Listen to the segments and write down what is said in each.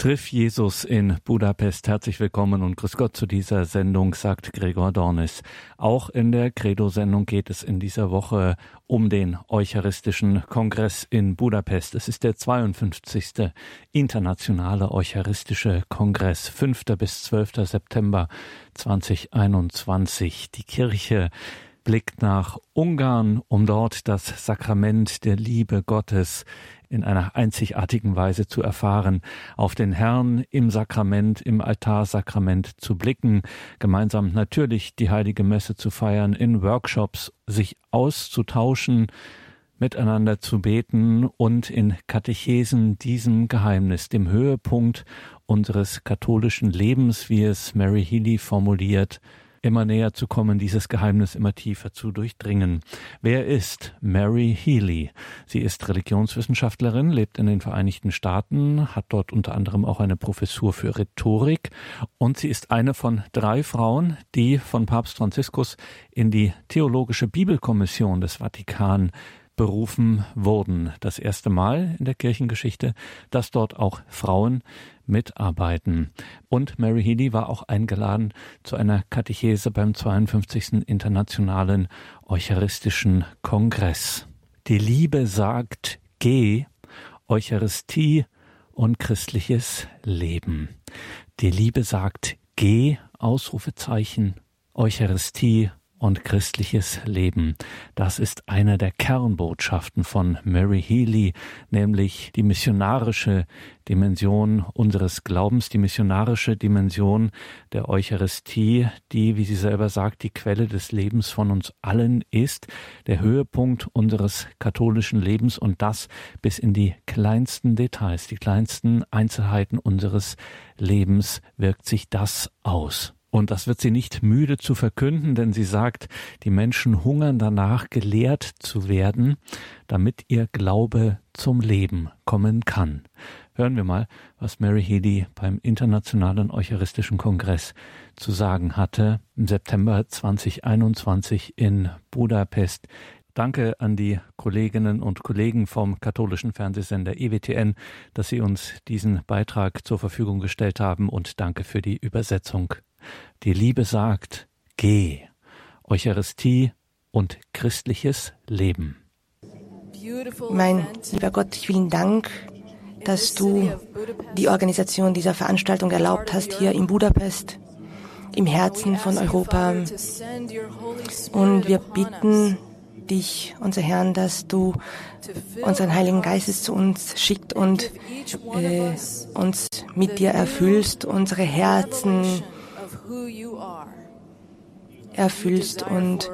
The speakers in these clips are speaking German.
Triff Jesus in Budapest. Herzlich willkommen und grüß Gott zu dieser Sendung, sagt Gregor Dornis. Auch in der Credo-Sendung geht es in dieser Woche um den Eucharistischen Kongress in Budapest. Es ist der 52. internationale Eucharistische Kongress, 5. bis 12. September 2021. Die Kirche blickt nach Ungarn, um dort das Sakrament der Liebe Gottes in einer einzigartigen Weise zu erfahren, auf den Herrn im Sakrament, im Altarsakrament zu blicken, gemeinsam natürlich die heilige Messe zu feiern, in Workshops sich auszutauschen, miteinander zu beten und in Katechesen diesem Geheimnis, dem Höhepunkt unseres katholischen Lebens, wie es Mary Healy formuliert, immer näher zu kommen, dieses Geheimnis immer tiefer zu durchdringen. Wer ist Mary Healy? Sie ist Religionswissenschaftlerin, lebt in den Vereinigten Staaten, hat dort unter anderem auch eine Professur für Rhetorik und sie ist eine von drei Frauen, die von Papst Franziskus in die Theologische Bibelkommission des Vatikan berufen wurden. Das erste Mal in der Kirchengeschichte, dass dort auch Frauen mitarbeiten. Und Mary Healy war auch eingeladen zu einer Katechese beim 52. Internationalen Eucharistischen Kongress. Die Liebe sagt, geh, Eucharistie und christliches Leben. Die Liebe sagt, geh, Ausrufezeichen, Eucharistie und christliches Leben. Das ist eine der Kernbotschaften von Mary Healy, nämlich die missionarische Dimension unseres Glaubens, die missionarische Dimension der Eucharistie, die, wie sie selber sagt, die Quelle des Lebens von uns allen ist, der Höhepunkt unseres katholischen Lebens und das bis in die kleinsten Details, die kleinsten Einzelheiten unseres Lebens wirkt sich das aus. Und das wird sie nicht müde zu verkünden, denn sie sagt, die Menschen hungern danach, gelehrt zu werden, damit ihr Glaube zum Leben kommen kann. Hören wir mal, was Mary Healy beim Internationalen Eucharistischen Kongress zu sagen hatte im September 2021 in Budapest. Danke an die Kolleginnen und Kollegen vom katholischen Fernsehsender EWTN, dass sie uns diesen Beitrag zur Verfügung gestellt haben und danke für die Übersetzung die Liebe sagt, geh, Eucharistie und christliches Leben. Mein lieber Gott, vielen Dank, dass du die Organisation dieser Veranstaltung erlaubt hast hier in Budapest, im Herzen von Europa. Und wir bitten dich, unser Herrn, dass du unseren Heiligen Geistes zu uns schickt und äh, uns mit dir erfüllst, unsere Herzen erfüllst und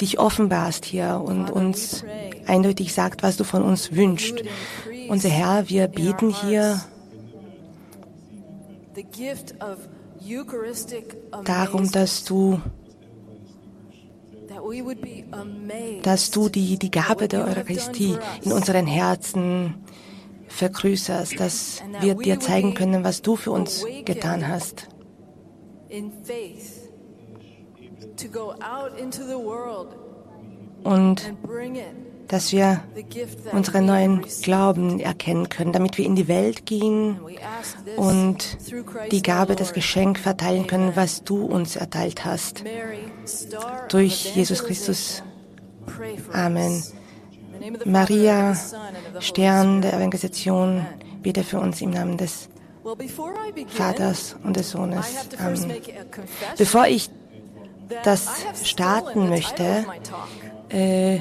dich offenbarst hier und uns eindeutig sagt, was du von uns wünschst. Unser Herr, wir beten hier darum, dass du dass du die, die Gabe der Eucharistie in unseren Herzen vergrößerst, dass wir dir zeigen können, was du für uns getan hast und dass wir unseren neuen Glauben erkennen können, damit wir in die Welt gehen und die Gabe, das Geschenk verteilen können, was du uns erteilt hast. Durch Jesus Christus. Amen. Maria, Stern der Evangelisation, bitte für uns im Namen des Vaters und des Sohnes. Ähm, bevor ich das starten möchte, äh,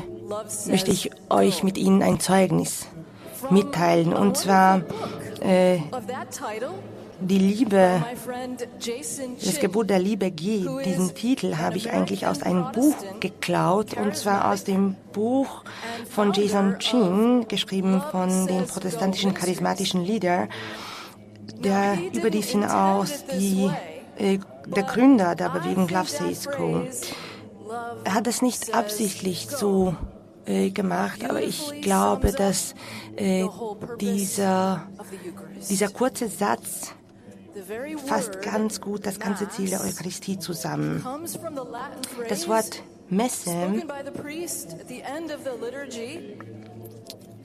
möchte ich euch mit Ihnen ein Zeugnis mitteilen. Und zwar äh, die Liebe, das Gebot der Liebe G, diesen Titel habe ich eigentlich aus einem Buch geklaut, und zwar aus dem Buch von Jason Chin, geschrieben von dem protestantischen charismatischen Leader der überdies hinaus die, äh, der Gründer der Bewegung Love Says Go. Er hat es nicht absichtlich so äh, gemacht, aber ich glaube, dass äh, dieser, dieser kurze Satz fasst ganz gut das ganze Ziel der Eucharistie zusammen. Das Wort Messe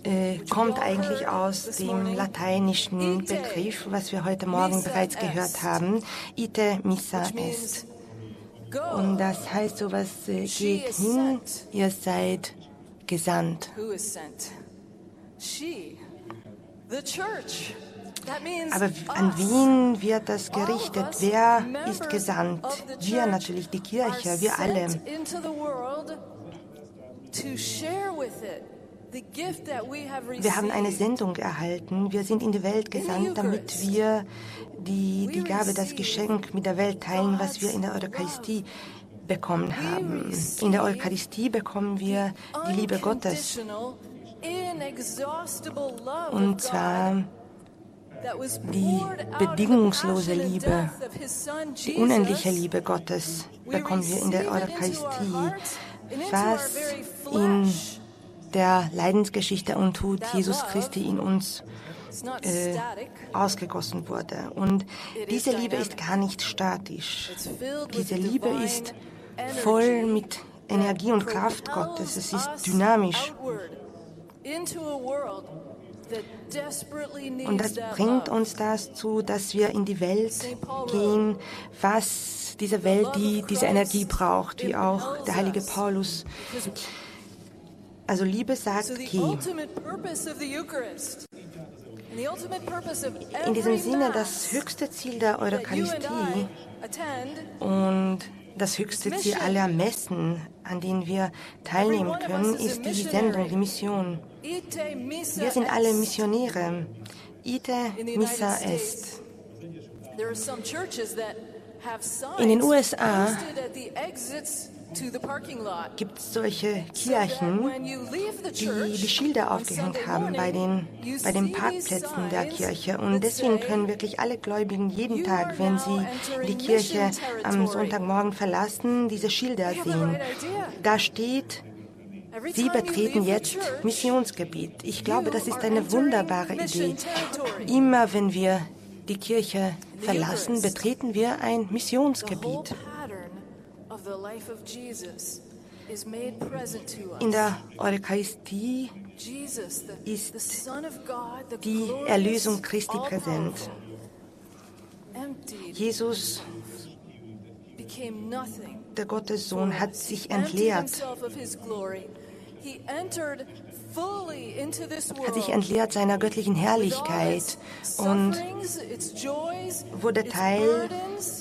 äh, kommt eigentlich aus dem lateinischen Begriff, was wir heute Morgen bereits gehört haben, ite missa est. Und das heißt sowas, äh, geht hin, ihr seid gesandt. Aber an wen wird das gerichtet? Wer ist gesandt? Wir natürlich, die Kirche, wir alle. Wir haben eine Sendung erhalten. Wir sind in die Welt gesandt, damit wir die, die Gabe, das Geschenk mit der Welt teilen, was wir in der Eucharistie bekommen haben. In der Eucharistie bekommen wir die Liebe Gottes. Und zwar die bedingungslose Liebe, die unendliche Liebe Gottes bekommen wir in der Eucharistie. Was in der Leidensgeschichte und Tod Jesus Christi in uns äh, ausgegossen wurde. Und diese Liebe ist gar nicht statisch. Diese Liebe ist voll mit Energie und Kraft Gottes. Es ist dynamisch. Und das bringt uns dazu, dass wir in die Welt gehen, was diese Welt, die diese Energie braucht, wie auch der heilige Paulus also Liebe sagt, geh. In diesem Sinne, das höchste Ziel der Eucharistie und das höchste Ziel aller Messen, an denen wir teilnehmen können, ist die Sendung, die Mission. Wir sind alle Missionäre. Ite missa est. In den USA gibt es solche Kirchen, die die Schilder aufgehängt haben bei den, bei den Parkplätzen der Kirche. Und deswegen können wirklich alle Gläubigen jeden Tag, wenn sie die Kirche am Sonntagmorgen verlassen, diese Schilder sehen. Da steht, Sie betreten jetzt Missionsgebiet. Ich glaube, das ist eine wunderbare Idee. Immer wenn wir die Kirche verlassen, betreten wir ein Missionsgebiet. In der Eucharistie ist die Erlösung Christi präsent. Jesus, der Gottessohn, hat sich entleert hat sich entleert seiner göttlichen Herrlichkeit und wurde Teil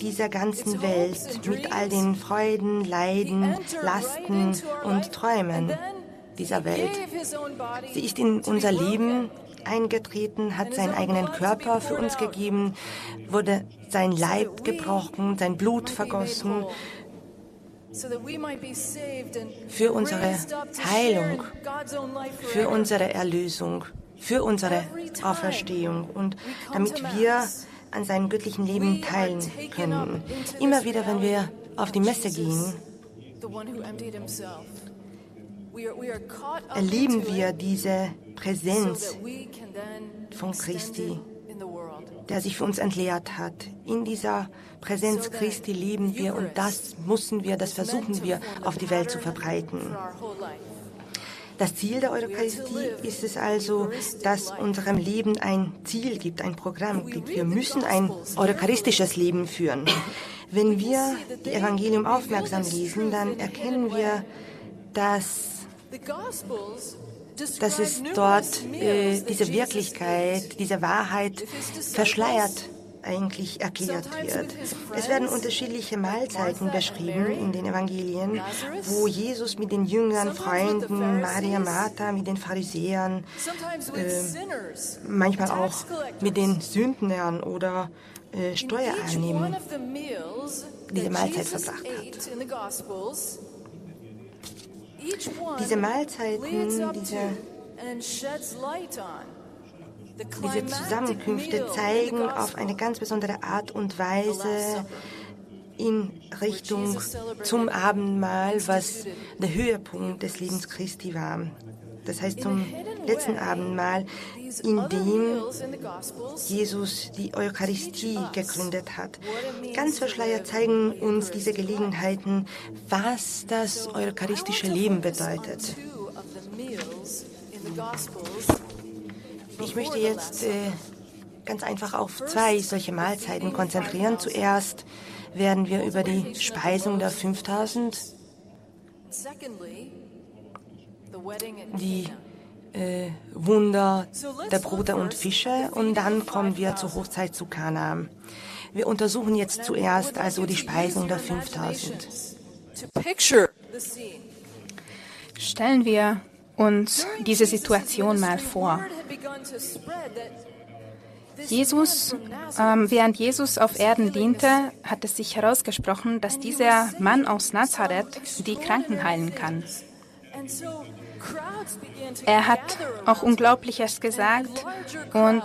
dieser ganzen Welt mit all den Freuden, Leiden, Lasten und Träumen dieser Welt. Sie ist in unser Leben eingetreten, hat seinen eigenen Körper für uns gegeben, wurde sein Leib gebrochen, sein Blut vergossen für unsere Heilung, für unsere Erlösung, für unsere Auferstehung und damit wir an seinem göttlichen Leben teilen können. Immer wieder, wenn wir auf die Messe gehen, erleben wir diese Präsenz von Christi der sich für uns entleert hat. In dieser Präsenz Christi leben wir und das müssen wir, das versuchen wir auf die Welt zu verbreiten. Das Ziel der Eucharistie ist es also, dass unserem Leben ein Ziel gibt, ein Programm gibt. Wir müssen ein eucharistisches Leben führen. Wenn wir die Evangelium aufmerksam lesen, dann erkennen wir, dass dass es dort äh, diese Wirklichkeit, diese Wahrheit verschleiert eigentlich erklärt wird. Es werden unterschiedliche Mahlzeiten beschrieben in den Evangelien, wo Jesus mit den Jüngern, Freunden, Maria, Martha, mit den Pharisäern, äh, manchmal auch mit den Sündnern oder äh, Steuereinnehmern diese Mahlzeit verbracht hat. Diese Mahlzeiten, diese, diese Zusammenkünfte zeigen auf eine ganz besondere Art und Weise in Richtung zum Abendmahl, was der Höhepunkt des Lebens Christi war. Das heißt zum letzten Abendmahl, in dem Jesus die Eucharistie gegründet hat. Ganz verschleiert zeigen uns diese Gelegenheiten, was das eucharistische Leben bedeutet. Ich möchte jetzt äh, ganz einfach auf zwei solche Mahlzeiten konzentrieren. Zuerst werden wir über die Speisung der 5000, die äh, Wunder der Bruder und Fische und dann kommen wir zur Hochzeit zu Kana. Wir untersuchen jetzt zuerst also die Speisung der 5000. Stellen wir uns diese Situation mal vor. Jesus, ähm, während Jesus auf Erden diente, hat es sich herausgesprochen, dass dieser Mann aus Nazareth die Kranken heilen kann. Er hat auch Unglaubliches gesagt und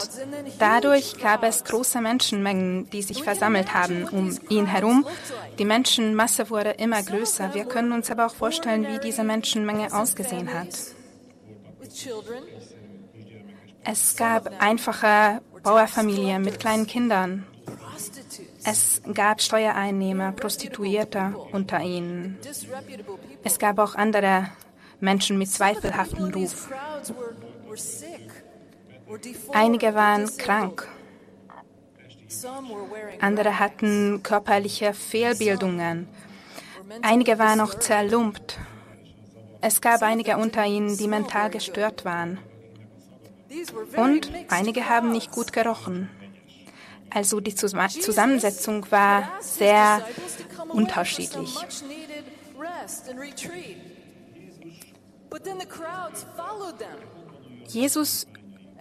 dadurch gab es große Menschenmengen, die sich versammelt haben um ihn herum. Die Menschenmasse wurde immer größer. Wir können uns aber auch vorstellen, wie diese Menschenmenge ausgesehen hat. Es gab einfache Bauerfamilien mit kleinen Kindern. Es gab Steuereinnehmer, Prostituierte unter ihnen. Es gab auch andere Menschen mit zweifelhaftem Ruf. Einige waren krank. Andere hatten körperliche Fehlbildungen. Einige waren auch zerlumpt. Es gab einige unter ihnen, die mental gestört waren. Und einige haben nicht gut gerochen. Also die Zusammensetzung war sehr unterschiedlich. Jesus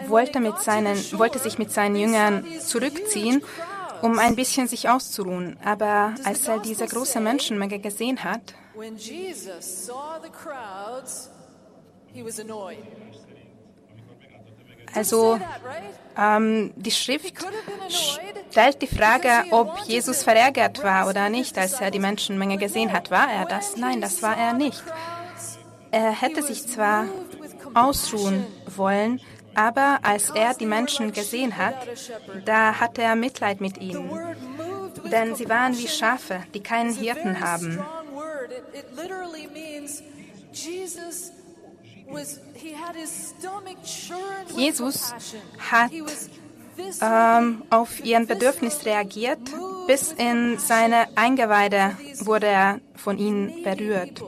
wollte, mit seinen, wollte sich mit seinen Jüngern zurückziehen, um ein bisschen sich auszuruhen. Aber als er diese große Menschenmenge gesehen hat, also ähm, die Schrift stellt die Frage, ob Jesus verärgert war oder nicht, als er die Menschenmenge gesehen hat. War er das? Nein, das war er nicht. Er hätte sich zwar ausruhen wollen, aber als er die Menschen gesehen hat, da hatte er Mitleid mit ihnen. Denn sie waren wie Schafe, die keinen Hirten haben. Jesus hat ähm, auf ihren Bedürfnis reagiert, bis in seine Eingeweide wurde er von ihnen berührt.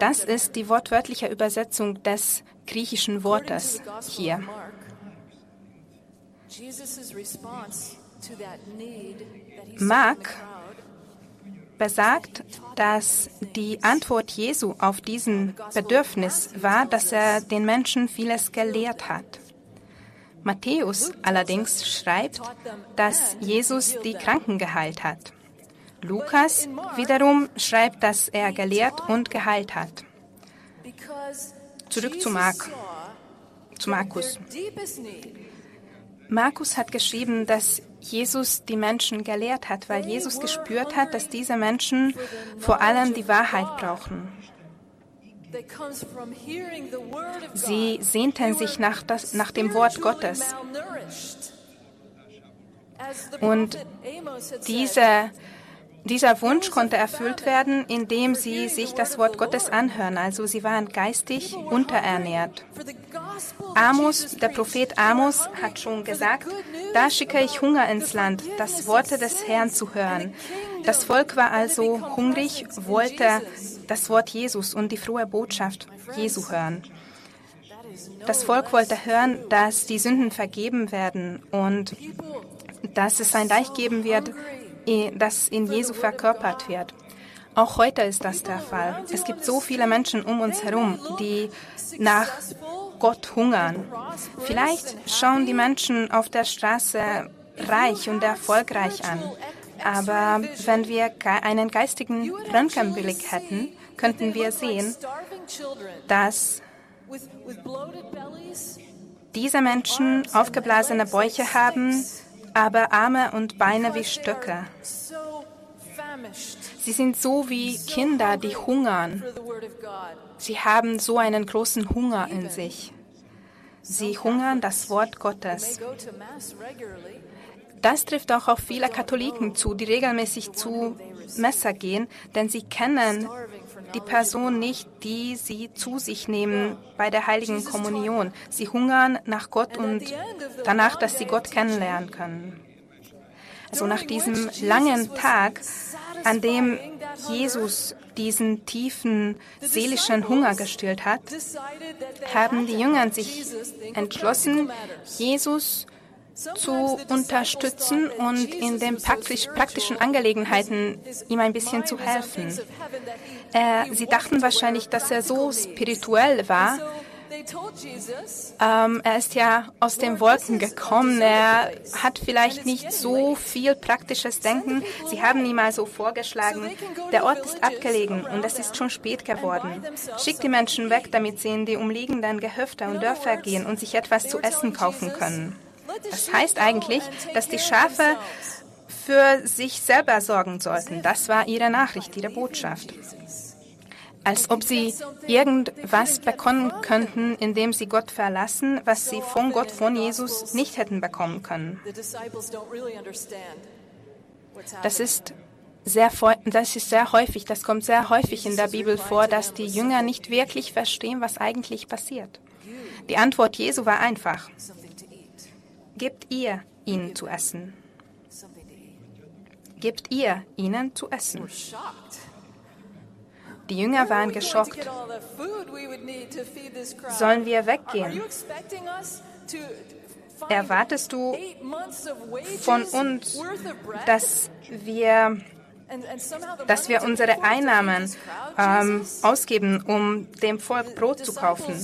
Das ist die wortwörtliche Übersetzung des griechischen Wortes hier. Mark besagt, dass die Antwort Jesu auf diesen Bedürfnis war, dass er den Menschen vieles gelehrt hat. Matthäus allerdings schreibt, dass Jesus die Kranken geheilt hat. Lukas wiederum schreibt, dass er gelehrt und geheilt hat. Zurück zu Mark, zu Markus. Markus hat geschrieben, dass Jesus die Menschen gelehrt hat, weil Jesus gespürt hat, dass diese Menschen vor allem die Wahrheit brauchen. Sie sehnten sich nach, das, nach dem Wort Gottes. Und diese dieser Wunsch konnte erfüllt werden, indem sie sich das Wort Gottes anhören. Also sie waren geistig unterernährt. Amos, der Prophet Amos hat schon gesagt, da schicke ich Hunger ins Land, das Worte des Herrn zu hören. Das Volk war also hungrig, wollte das Wort Jesus und die frohe Botschaft Jesu hören. Das Volk wollte hören, dass die Sünden vergeben werden und dass es ein Reich geben wird, das in Jesu verkörpert wird. Auch heute ist das der Fall. Es gibt so viele Menschen um uns herum, die nach Gott hungern. Vielleicht schauen die Menschen auf der Straße reich und erfolgreich an. Aber wenn wir einen geistigen Röntgenblick hätten, könnten wir sehen, dass diese Menschen aufgeblasene Bäuche haben, aber Arme und Beine wie Stöcke. Sie sind so wie Kinder, die hungern. Sie haben so einen großen Hunger in sich. Sie hungern das Wort Gottes. Das trifft auch auf viele Katholiken zu, die regelmäßig zu Messer gehen, denn sie kennen die Person nicht, die sie zu sich nehmen bei der heiligen Kommunion. Sie hungern nach Gott und danach, dass sie Gott kennenlernen können. Also nach diesem langen Tag, an dem Jesus diesen tiefen seelischen Hunger gestillt hat, haben die Jünger sich entschlossen, Jesus zu unterstützen und in den praktisch, praktischen Angelegenheiten ihm ein bisschen zu helfen. Äh, sie dachten wahrscheinlich, dass er so spirituell war. Ähm, er ist ja aus den Wolken gekommen. Er hat vielleicht nicht so viel praktisches Denken. Sie haben ihm also vorgeschlagen, der Ort ist abgelegen und es ist schon spät geworden. Schickt die Menschen weg, damit sie in die umliegenden Gehöfte und Dörfer gehen und sich etwas zu essen kaufen können. Das heißt eigentlich, dass die Schafe für sich selber sorgen sollten. Das war ihre Nachricht, ihre Botschaft. Als ob sie irgendwas bekommen könnten, indem sie Gott verlassen, was sie von Gott, von Jesus nicht hätten bekommen können. Das ist sehr, das ist sehr häufig, das kommt sehr häufig in der Bibel vor, dass die Jünger nicht wirklich verstehen, was eigentlich passiert. Die Antwort Jesu war einfach. Gebt ihr ihnen zu essen. Gebt ihr ihnen zu essen. Die Jünger waren geschockt. Sollen wir weggehen? Erwartest du von uns, dass wir, dass wir unsere Einnahmen ähm, ausgeben, um dem Volk Brot zu kaufen?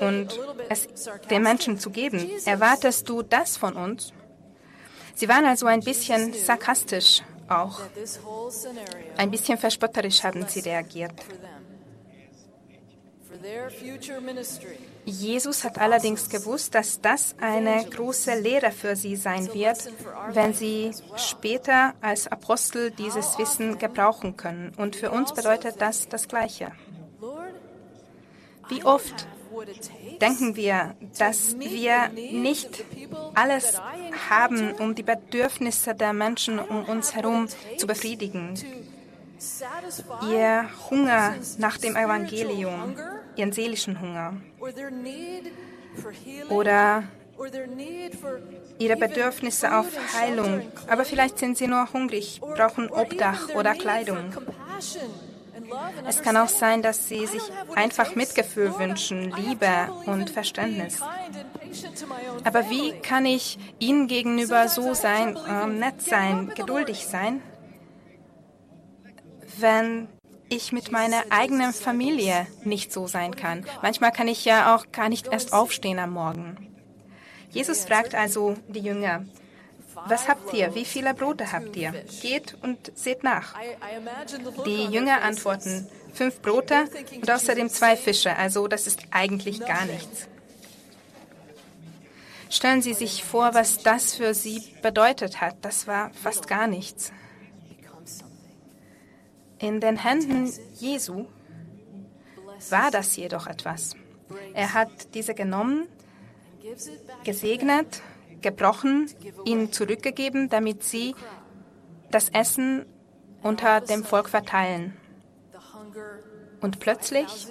Und es den Menschen zu geben. Erwartest du das von uns? Sie waren also ein bisschen sarkastisch auch. Ein bisschen verspotterisch haben sie reagiert. Jesus hat allerdings gewusst, dass das eine große Lehre für sie sein wird, wenn sie später als Apostel dieses Wissen gebrauchen können. Und für uns bedeutet das das Gleiche. Wie oft denken wir, dass wir nicht alles haben, um die Bedürfnisse der Menschen um uns herum zu befriedigen. Ihr Hunger nach dem Evangelium, ihren seelischen Hunger oder ihre Bedürfnisse auf Heilung. Aber vielleicht sind sie nur hungrig, brauchen Obdach oder Kleidung. Es kann auch sein, dass sie sich einfach Mitgefühl wünschen, Liebe und Verständnis. Aber wie kann ich ihnen gegenüber so sein, äh, nett sein, geduldig sein, wenn ich mit meiner eigenen Familie nicht so sein kann? Manchmal kann ich ja auch gar nicht erst aufstehen am Morgen. Jesus fragt also die Jünger, was habt ihr? Wie viele Brote habt ihr? Geht und seht nach. Die Jünger antworten, fünf Brote und außerdem zwei Fische, also das ist eigentlich gar nichts. Stellen Sie sich vor, was das für Sie bedeutet hat. Das war fast gar nichts. In den Händen Jesu war das jedoch etwas. Er hat diese genommen, gesegnet gebrochen, ihnen zurückgegeben, damit sie das Essen unter dem Volk verteilen. Und plötzlich,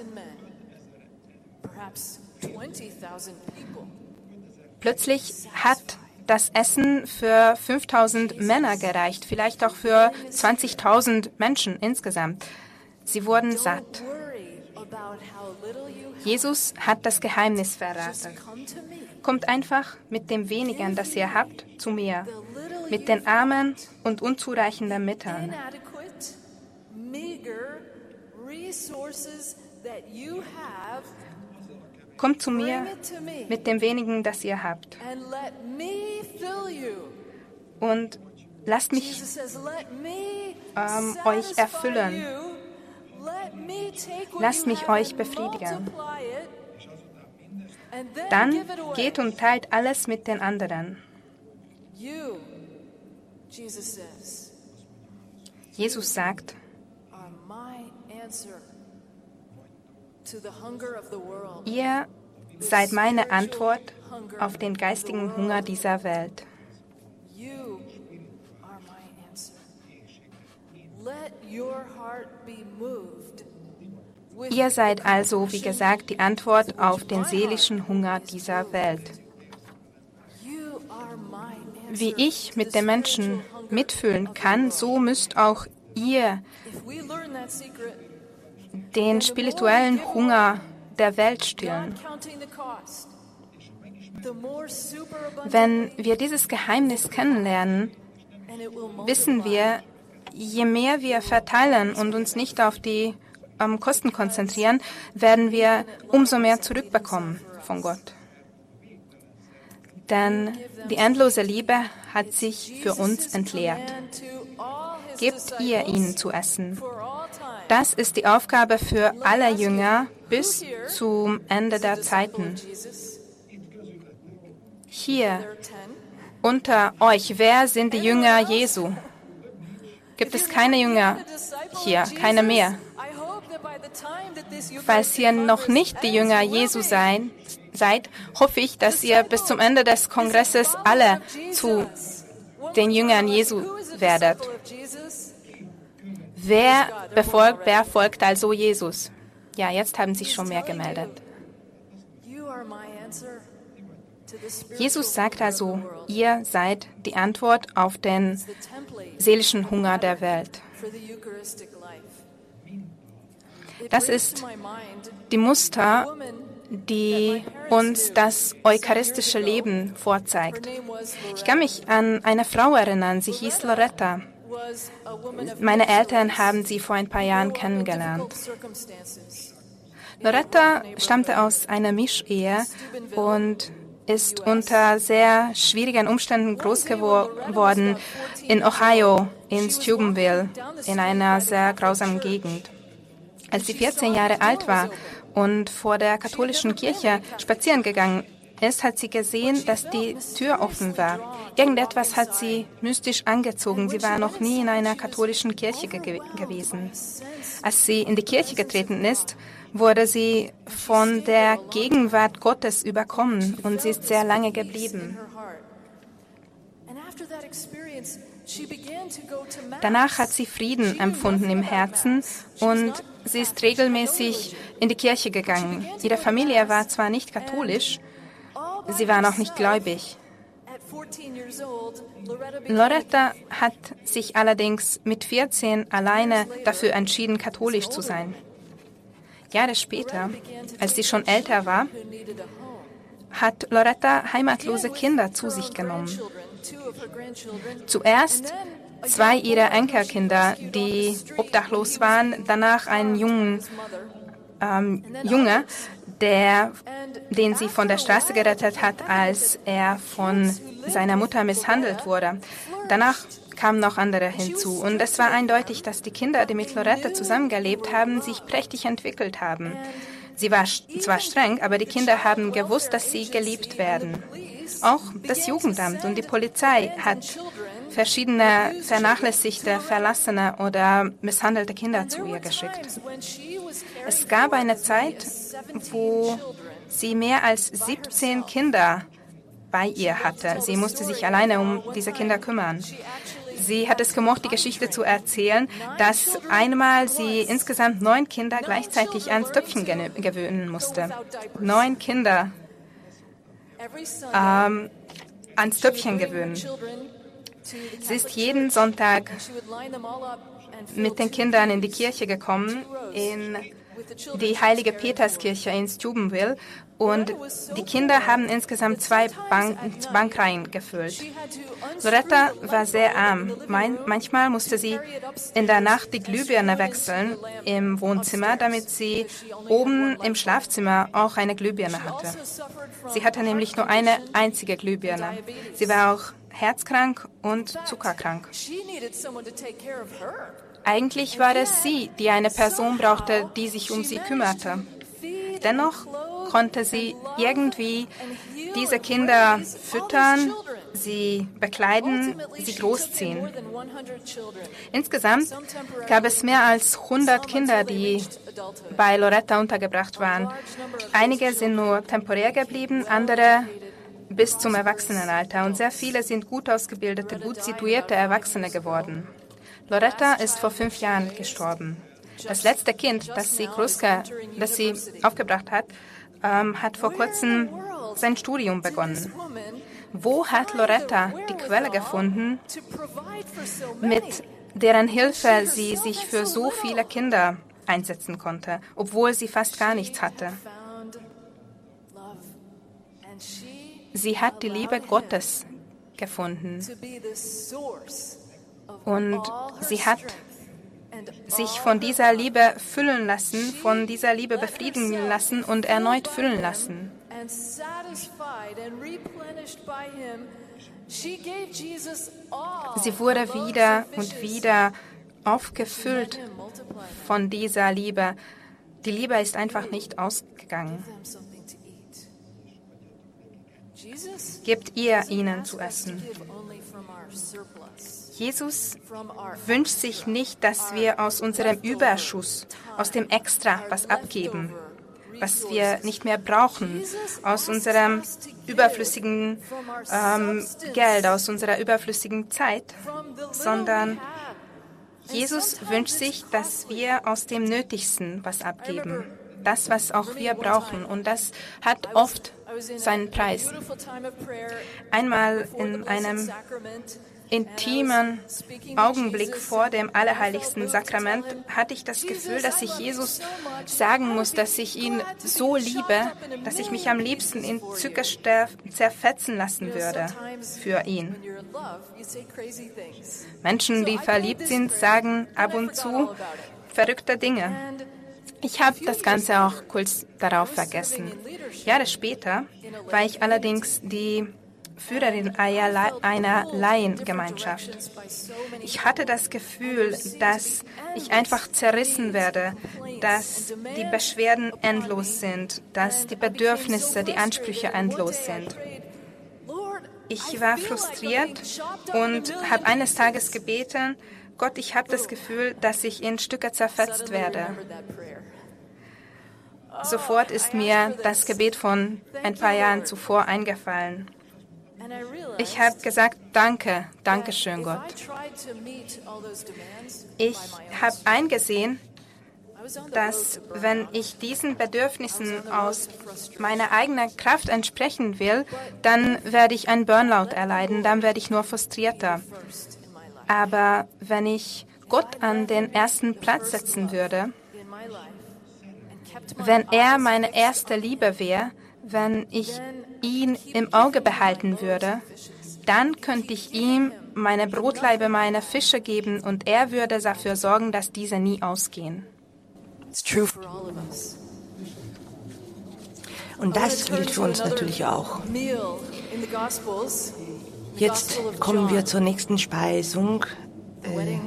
plötzlich hat das Essen für 5000 Männer gereicht, vielleicht auch für 20.000 Menschen insgesamt. Sie wurden satt. Jesus hat das Geheimnis verraten. Kommt einfach mit dem wenigen, das ihr habt, zu mir, mit den armen und unzureichenden Mitteln. Kommt zu mir mit dem wenigen, das ihr habt. Und lasst mich ähm, euch erfüllen. Lasst mich euch befriedigen. Dann geht und teilt alles mit den anderen. Jesus sagt, ihr seid meine Antwort auf den geistigen Hunger dieser Welt. Ihr seid also, wie gesagt, die Antwort auf den seelischen Hunger dieser Welt. Wie ich mit den Menschen mitfühlen kann, so müsst auch ihr den spirituellen Hunger der Welt stillen. Wenn wir dieses Geheimnis kennenlernen, wissen wir, je mehr wir verteilen und uns nicht auf die ähm, Kosten konzentrieren, werden wir umso mehr zurückbekommen von Gott. Denn die endlose Liebe hat sich für uns entleert. Gebt ihr ihnen zu essen. Das ist die Aufgabe für alle Jünger bis zum Ende der Zeiten. Hier unter euch, wer sind die Jünger Jesu? Gibt es keine Jünger hier, keine mehr? Falls ihr noch nicht die Jünger Jesu sein, seid, hoffe ich, dass ihr bis zum Ende des Kongresses alle zu den Jüngern Jesu werdet. Wer befolgt, wer folgt also Jesus? Ja, jetzt haben sich schon mehr gemeldet. Jesus sagt also, ihr seid die Antwort auf den seelischen Hunger der Welt. Das ist die Muster, die uns das eucharistische Leben vorzeigt. Ich kann mich an eine Frau erinnern, sie hieß Loretta. Meine Eltern haben sie vor ein paar Jahren kennengelernt. Loretta stammte aus einer Mischehe und ist unter sehr schwierigen Umständen groß geworden in Ohio, in Steubenville, in einer sehr grausamen Gegend. Als sie 14 Jahre alt war und vor der katholischen Kirche spazieren gegangen ist, hat sie gesehen, dass die Tür offen war. Irgendetwas hat sie mystisch angezogen. Sie war noch nie in einer katholischen Kirche ge gewesen. Als sie in die Kirche getreten ist, wurde sie von der Gegenwart Gottes überkommen und sie ist sehr lange geblieben. Danach hat sie Frieden empfunden im Herzen und sie ist regelmäßig in die Kirche gegangen. Ihre Familie war zwar nicht katholisch, sie war noch nicht gläubig. Loretta hat sich allerdings mit 14 alleine dafür entschieden, katholisch zu sein. Jahre später, als sie schon älter war, hat Loretta heimatlose Kinder zu sich genommen. Zuerst zwei ihrer Enkelkinder, die obdachlos waren, danach einen jungen ähm, Junge, der, den sie von der Straße gerettet hat, als er von seiner Mutter misshandelt wurde. Danach kamen noch andere hinzu. Und es war eindeutig, dass die Kinder, die mit Loretta zusammengelebt haben, sich prächtig entwickelt haben. Sie war zwar streng, aber die Kinder haben gewusst, dass sie geliebt werden. Auch das Jugendamt und die Polizei hat verschiedene vernachlässigte, verlassene oder misshandelte Kinder zu ihr geschickt. Es gab eine Zeit, wo sie mehr als 17 Kinder bei ihr hatte. Sie musste sich alleine um diese Kinder kümmern. Sie hat es gemocht, die Geschichte zu erzählen, dass einmal sie insgesamt neun Kinder gleichzeitig ans Töpfchen gewöhnen musste. Neun Kinder ähm, ans Töpfchen gewöhnen. Sie ist jeden Sonntag mit den Kindern in die Kirche gekommen, in die heilige Peterskirche in Steubenville und die Kinder haben insgesamt zwei Bank Bankreihen gefüllt. Loretta war sehr arm. Mein, manchmal musste sie in der Nacht die Glühbirne wechseln im Wohnzimmer, damit sie oben im Schlafzimmer auch eine Glühbirne hatte. Sie hatte nämlich nur eine einzige Glühbirne. Sie war auch herzkrank und zuckerkrank. Eigentlich war es sie, die eine Person brauchte, die sich um sie kümmerte. Dennoch konnte sie irgendwie diese Kinder füttern, sie bekleiden, sie großziehen. Insgesamt gab es mehr als 100 Kinder, die bei Loretta untergebracht waren. Einige sind nur temporär geblieben, andere bis zum Erwachsenenalter und sehr viele sind gut ausgebildete, gut situierte Erwachsene geworden. Loretta ist vor fünf Jahren gestorben. Das letzte Kind, das sie, Kruska, das sie aufgebracht hat, ähm, hat vor kurzem sein Studium begonnen. Wo hat Loretta die Quelle gefunden, mit deren Hilfe sie sich für so viele Kinder einsetzen konnte, obwohl sie fast gar nichts hatte? Sie hat die Liebe Gottes gefunden und sie hat sich von dieser Liebe füllen lassen, von dieser Liebe befriedigen lassen und erneut füllen lassen. Sie wurde wieder und wieder aufgefüllt von dieser Liebe. Die Liebe ist einfach nicht ausgegangen. Gebt ihr ihnen zu essen. Jesus wünscht sich nicht, dass wir aus unserem Überschuss, aus dem Extra was abgeben, was wir nicht mehr brauchen, aus unserem überflüssigen ähm, Geld, aus unserer überflüssigen Zeit, sondern Jesus wünscht sich, dass wir aus dem Nötigsten was abgeben. Das, was auch wir brauchen. Und das hat oft seinen Preis. Einmal in einem intimen Augenblick vor dem allerheiligsten Sakrament hatte ich das Gefühl, dass ich Jesus sagen muss, dass ich ihn so liebe, dass ich mich am liebsten in Zucker zerfetzen lassen würde für ihn. Menschen, die verliebt sind, sagen ab und zu verrückte Dinge. Ich habe das Ganze auch kurz darauf vergessen. Jahre später war ich allerdings die Führerin einer Laiengemeinschaft. Ich hatte das Gefühl, dass ich einfach zerrissen werde, dass die Beschwerden endlos sind, dass die Bedürfnisse, die Ansprüche endlos sind. Ich war frustriert und habe eines Tages gebeten, Gott, ich habe das Gefühl, dass ich in Stücke zerfetzt werde. Sofort ist mir das Gebet von ein paar Jahren zuvor eingefallen. Ich habe gesagt, danke, danke schön, Gott. Ich habe eingesehen, dass wenn ich diesen Bedürfnissen aus meiner eigenen Kraft entsprechen will, dann werde ich einen Burnout erleiden, dann werde ich nur frustrierter. Aber wenn ich Gott an den ersten Platz setzen würde, wenn er meine erste Liebe wäre, wenn ich ihn im Auge behalten würde, dann könnte ich ihm meine Brotleibe, meine Fische geben und er würde dafür sorgen, dass diese nie ausgehen. Und das gilt für uns natürlich auch. Jetzt kommen wir zur nächsten Speisung äh,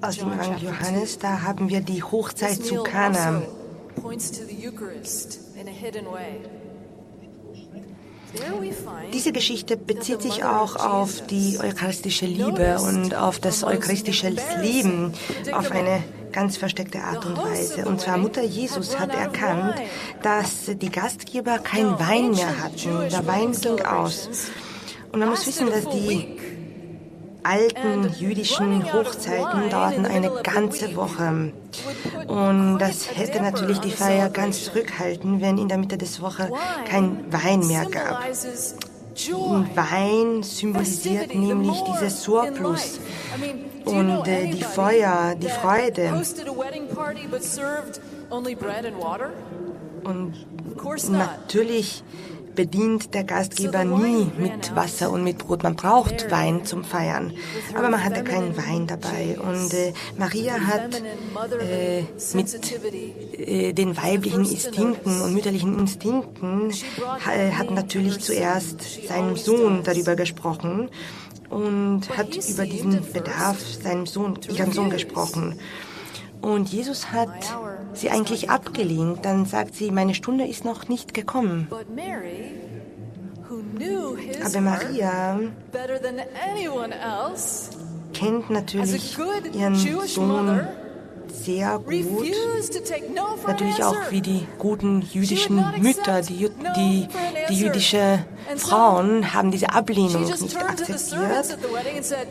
aus dem Evangelium Johannes. Da haben wir die Hochzeit zu Kana. Diese Geschichte bezieht sich auch auf die eucharistische Liebe und auf das eucharistische Leben auf eine ganz versteckte Art und Weise. Und zwar Mutter Jesus hat erkannt, dass die Gastgeber kein Wein mehr hatten. Der Wein ging aus. Und man muss wissen, dass die alten jüdischen Hochzeiten dauerten eine ganze Woche. Und das hätte natürlich die Feier ganz zurückhalten, wenn in der Mitte des Woche kein Wein mehr gab. Und Wein symbolisiert nämlich dieses Surplus und äh, die Feuer, die Freude. Und natürlich bedient der Gastgeber nie mit Wasser und mit Brot. Man braucht Wein zum Feiern, aber man hatte keinen Wein dabei. Und äh, Maria hat äh, mit äh, den weiblichen Instinkten und mütterlichen Instinkten äh, hat natürlich zuerst seinem Sohn darüber gesprochen und hat über diesen Bedarf seinem Sohn, ihrem Sohn gesprochen. Und Jesus hat sie eigentlich abgelehnt. Dann sagt sie, meine Stunde ist noch nicht gekommen. Aber Maria kennt natürlich ihren Sohn sehr gut. Natürlich auch wie die guten jüdischen Mütter, die, die, die jüdische Frauen haben diese Ablehnung nicht akzeptiert.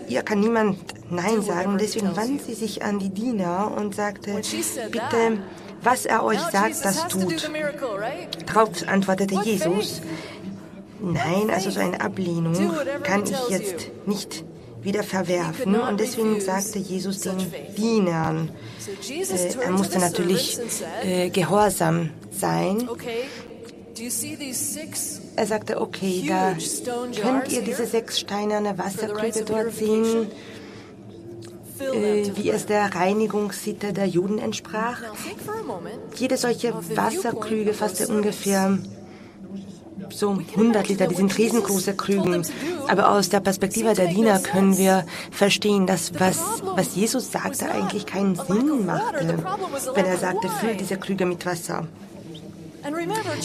Ihr kann niemand Nein sagen. Deswegen wandte sie sich an die Diener und sagte, bitte, was er euch sagt, das tut. Darauf antwortete Jesus, nein, also so eine Ablehnung kann ich jetzt nicht wieder verwerfen. Und deswegen sagte Jesus den Dienern, äh, er musste natürlich äh, gehorsam sein. Er sagte, okay, da könnt ihr diese sechs steinerne Wasserkrüge dort sehen, äh, wie es der Reinigungssitte der Juden entsprach. Jede solche Wasserkrüge fasste ungefähr so 100 Liter, die sind riesengroße Krügen. Aber aus der Perspektive der Diener können wir verstehen, dass was, was Jesus sagte, eigentlich keinen Sinn machte, wenn er sagte, füll diese Krüge mit Wasser.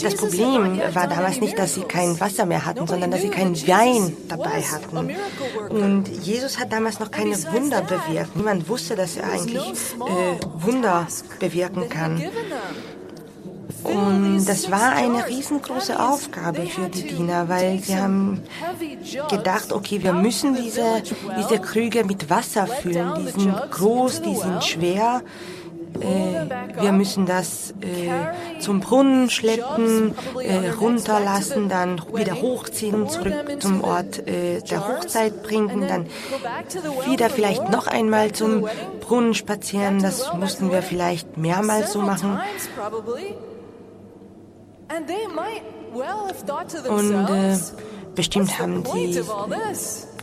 Das Problem war damals nicht, dass sie kein Wasser mehr hatten, sondern dass sie keinen Wein dabei hatten. Und Jesus hat damals noch keine Wunder bewirkt. Niemand wusste, dass er eigentlich äh, Wunder bewirken kann. Und das war eine riesengroße Aufgabe für die Diener, weil sie haben gedacht, okay, wir müssen diese, diese Krüge mit Wasser füllen. Die sind groß, die sind schwer. Äh, wir müssen das äh, zum Brunnen schleppen, äh, runterlassen, dann wieder hochziehen, zurück zum Ort äh, der Hochzeit bringen, dann wieder vielleicht noch einmal zum Brunnen spazieren. Das mussten wir vielleicht mehrmals so machen. Und äh, bestimmt haben sie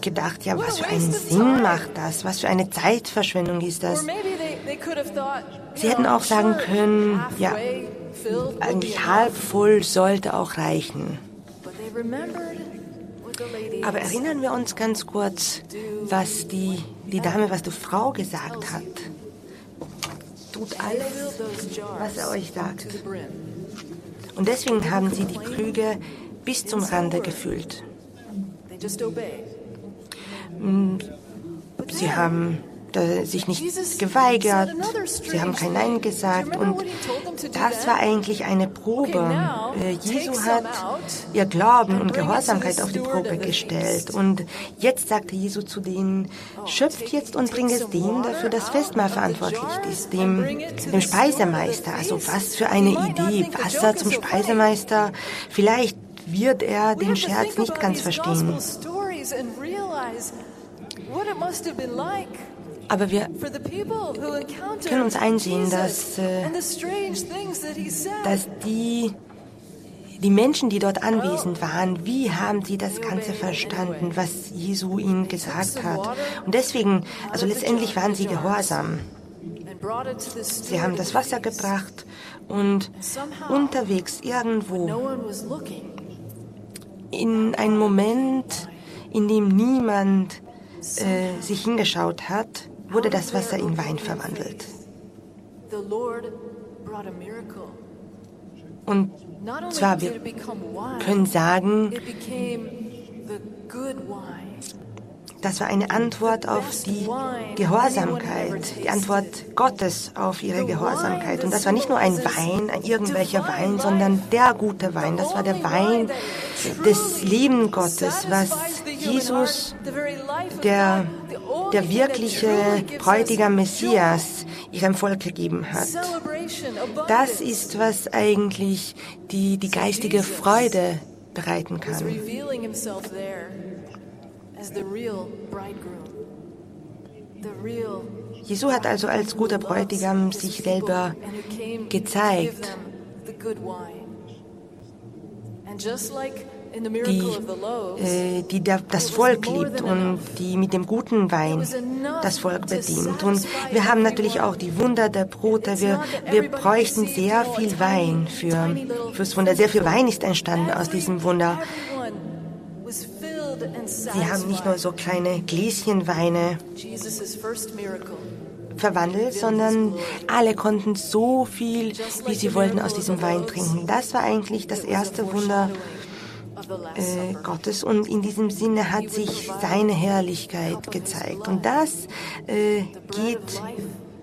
gedacht, ja, was für einen Sinn macht das? Was für eine Zeitverschwendung ist das? Sie hätten auch sagen können, ja, eigentlich halb voll sollte auch reichen. Aber erinnern wir uns ganz kurz, was die, die Dame, was die Frau gesagt hat. Tut alles, was er euch sagt. Und deswegen haben sie die Krüge bis zum Rande gefüllt. Mm, sie haben sich nicht geweigert, sie haben kein Nein gesagt und das war eigentlich eine Probe. Äh, Jesu hat ihr Glauben und Gehorsamkeit auf die Probe gestellt und jetzt sagte Jesu zu denen, schöpft jetzt und bringt es dem, der für das Festmahl verantwortlich ist, dem, dem Speisemeister. Also was für eine Idee, Wasser zum Speisemeister. Vielleicht wird er den Scherz nicht ganz verstehen. Aber wir können uns einsehen, dass, äh, dass die, die Menschen, die dort anwesend waren, wie haben sie das Ganze verstanden, was Jesu ihnen gesagt hat. Und deswegen, also letztendlich waren sie gehorsam. Sie haben das Wasser gebracht und unterwegs irgendwo in einem Moment, in dem niemand äh, sich hingeschaut hat, wurde das Wasser in Wein verwandelt. Und zwar, wir können sagen, das war eine Antwort auf die Gehorsamkeit, die Antwort Gottes auf ihre Gehorsamkeit. Und das war nicht nur ein Wein, ein irgendwelcher Wein, sondern der gute Wein. Das war der Wein des lieben Gottes, was Jesus, der, der wirkliche Bräutigam Messias, ihrem Volk gegeben hat. Das ist, was eigentlich die, die geistige Freude bereiten kann. Jesu hat also als guter Bräutigam sich selber gezeigt. Die, äh, die das Volk liebt und die mit dem guten Wein das Volk bedient. Und wir haben natürlich auch die Wunder der Brote. Wir, wir bräuchten sehr viel Wein für, fürs Wunder. Sehr viel Wein ist entstanden aus diesem Wunder. Sie haben nicht nur so kleine Gläschen Weine verwandelt, sondern alle konnten so viel, wie sie wollten, aus diesem Wein trinken. Das war eigentlich das erste Wunder äh, Gottes und in diesem Sinne hat sich seine Herrlichkeit gezeigt. Und das äh, geht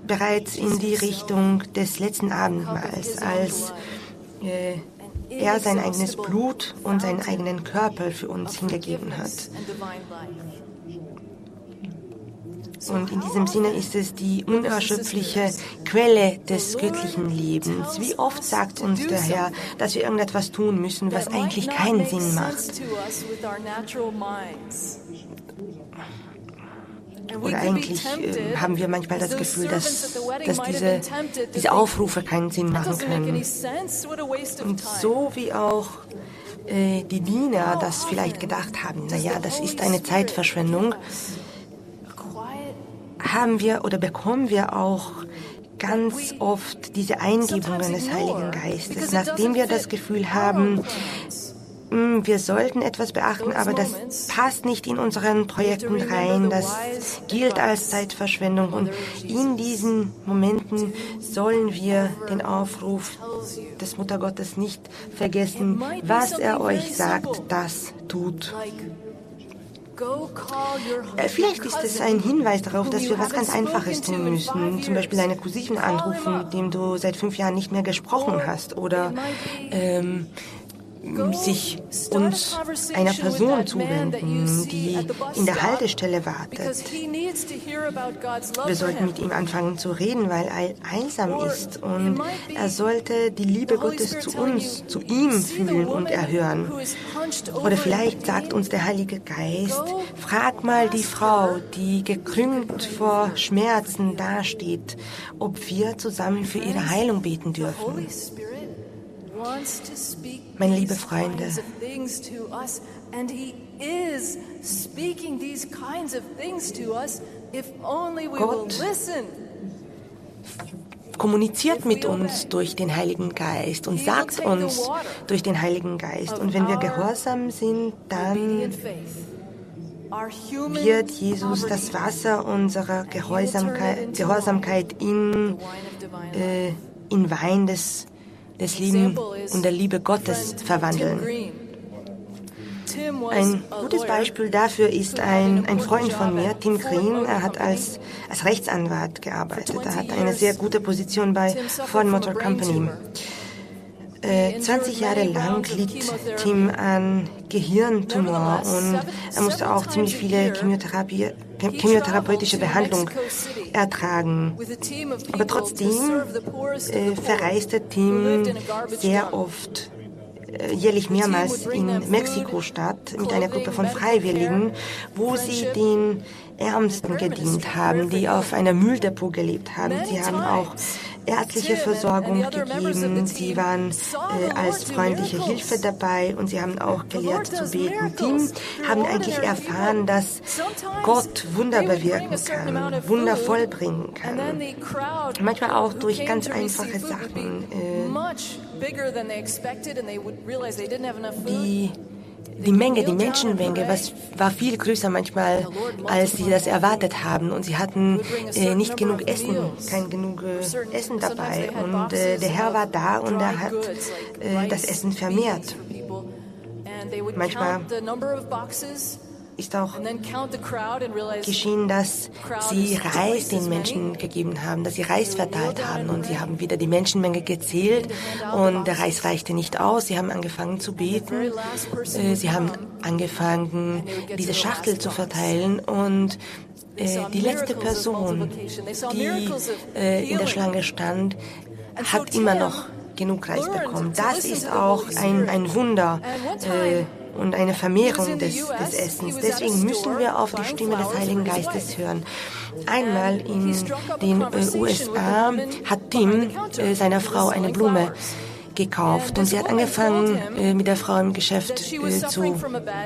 bereits in die Richtung des letzten Abendmahls, als äh, er sein eigenes Blut und seinen eigenen Körper für uns hingegeben hat. Und in diesem Sinne ist es die unerschöpfliche Quelle des göttlichen Lebens. Wie oft sagt uns der Herr, dass wir irgendetwas tun müssen, was eigentlich keinen Sinn macht. Oder eigentlich äh, haben wir manchmal das Gefühl, dass, dass diese, diese Aufrufe keinen Sinn machen können. Und so wie auch äh, die Diener das vielleicht gedacht haben, naja, das ist eine Zeitverschwendung, haben wir oder bekommen wir auch ganz oft diese Eingebungen des Heiligen Geistes, nachdem wir das Gefühl haben, hm, wir sollten etwas beachten, aber das passt nicht in unseren Projekten rein, das gilt als Zeitverschwendung und in diesen Momenten sollen wir den Aufruf des Muttergottes nicht vergessen, was er euch sagt, das tut. Äh, vielleicht ist es ein Hinweis darauf, dass wir was ganz Einfaches tun müssen. Zum Beispiel eine Cousine anrufen, mit dem du seit fünf Jahren nicht mehr gesprochen hast. Oder ähm, sich uns einer Person zuwenden, die in der Haltestelle wartet. Wir sollten mit ihm anfangen zu reden, weil er einsam ist und er sollte die Liebe Gottes zu uns, zu ihm fühlen und erhören. Oder vielleicht sagt uns der Heilige Geist, frag mal die Frau, die gekrümmt vor Schmerzen dasteht, ob wir zusammen für ihre Heilung beten dürfen. Meine liebe Freunde, Gott kommuniziert mit uns durch den Heiligen Geist und sagt uns durch den Heiligen Geist. Und wenn wir gehorsam sind, dann wird Jesus das Wasser unserer Gehorsamkeit, Gehorsamkeit in, äh, in Wein des des Lieben und der Liebe Gottes verwandeln. Ein gutes Beispiel dafür ist ein, ein Freund von mir, Tim Green. Er hat als, als Rechtsanwalt gearbeitet. Er hat eine sehr gute Position bei Ford Motor Company. Äh, 20 Jahre lang litt Tim an Gehirntumor und er musste auch ziemlich viele Chemotherapie, chemiotherapeutische Behandlung ertragen. Aber trotzdem äh, verreiste Tim sehr oft äh, jährlich mehrmals in Mexiko-Stadt mit einer Gruppe von Freiwilligen, wo sie den Ärmsten gedient haben, die auf einer Mühldepot gelebt haben. Sie haben auch ärztliche Versorgung gegeben. Sie waren äh, als freundliche Hilfe dabei und sie haben auch gelehrt zu beten. Die haben eigentlich erfahren, dass Gott Wunder bewirken kann, Wunder vollbringen kann. Manchmal auch durch ganz einfache Sachen. Äh, die die Menge, die Menschenmenge, was war viel größer manchmal, als sie das erwartet haben. Und sie hatten äh, nicht genug Essen, kein genug äh, Essen dabei. Und äh, der Herr war da und er hat äh, das Essen vermehrt. Manchmal ist auch geschehen, dass sie Reis den Menschen gegeben haben, dass sie Reis verteilt haben und sie haben wieder die Menschenmenge gezählt und der Reis reichte nicht aus. Sie haben angefangen zu beten, äh, sie haben angefangen, diese Schachtel zu verteilen und äh, die letzte Person, die äh, in der Schlange stand, hat immer noch genug Reis bekommen. Das ist auch ein, ein Wunder. Äh, und eine Vermehrung des, des Essens. Deswegen müssen wir auf die Stimme des Heiligen Geistes hören. Einmal in den äh, USA hat Tim äh, seiner Frau eine Blume gekauft und sie hat angefangen äh, mit der Frau im Geschäft äh, zu,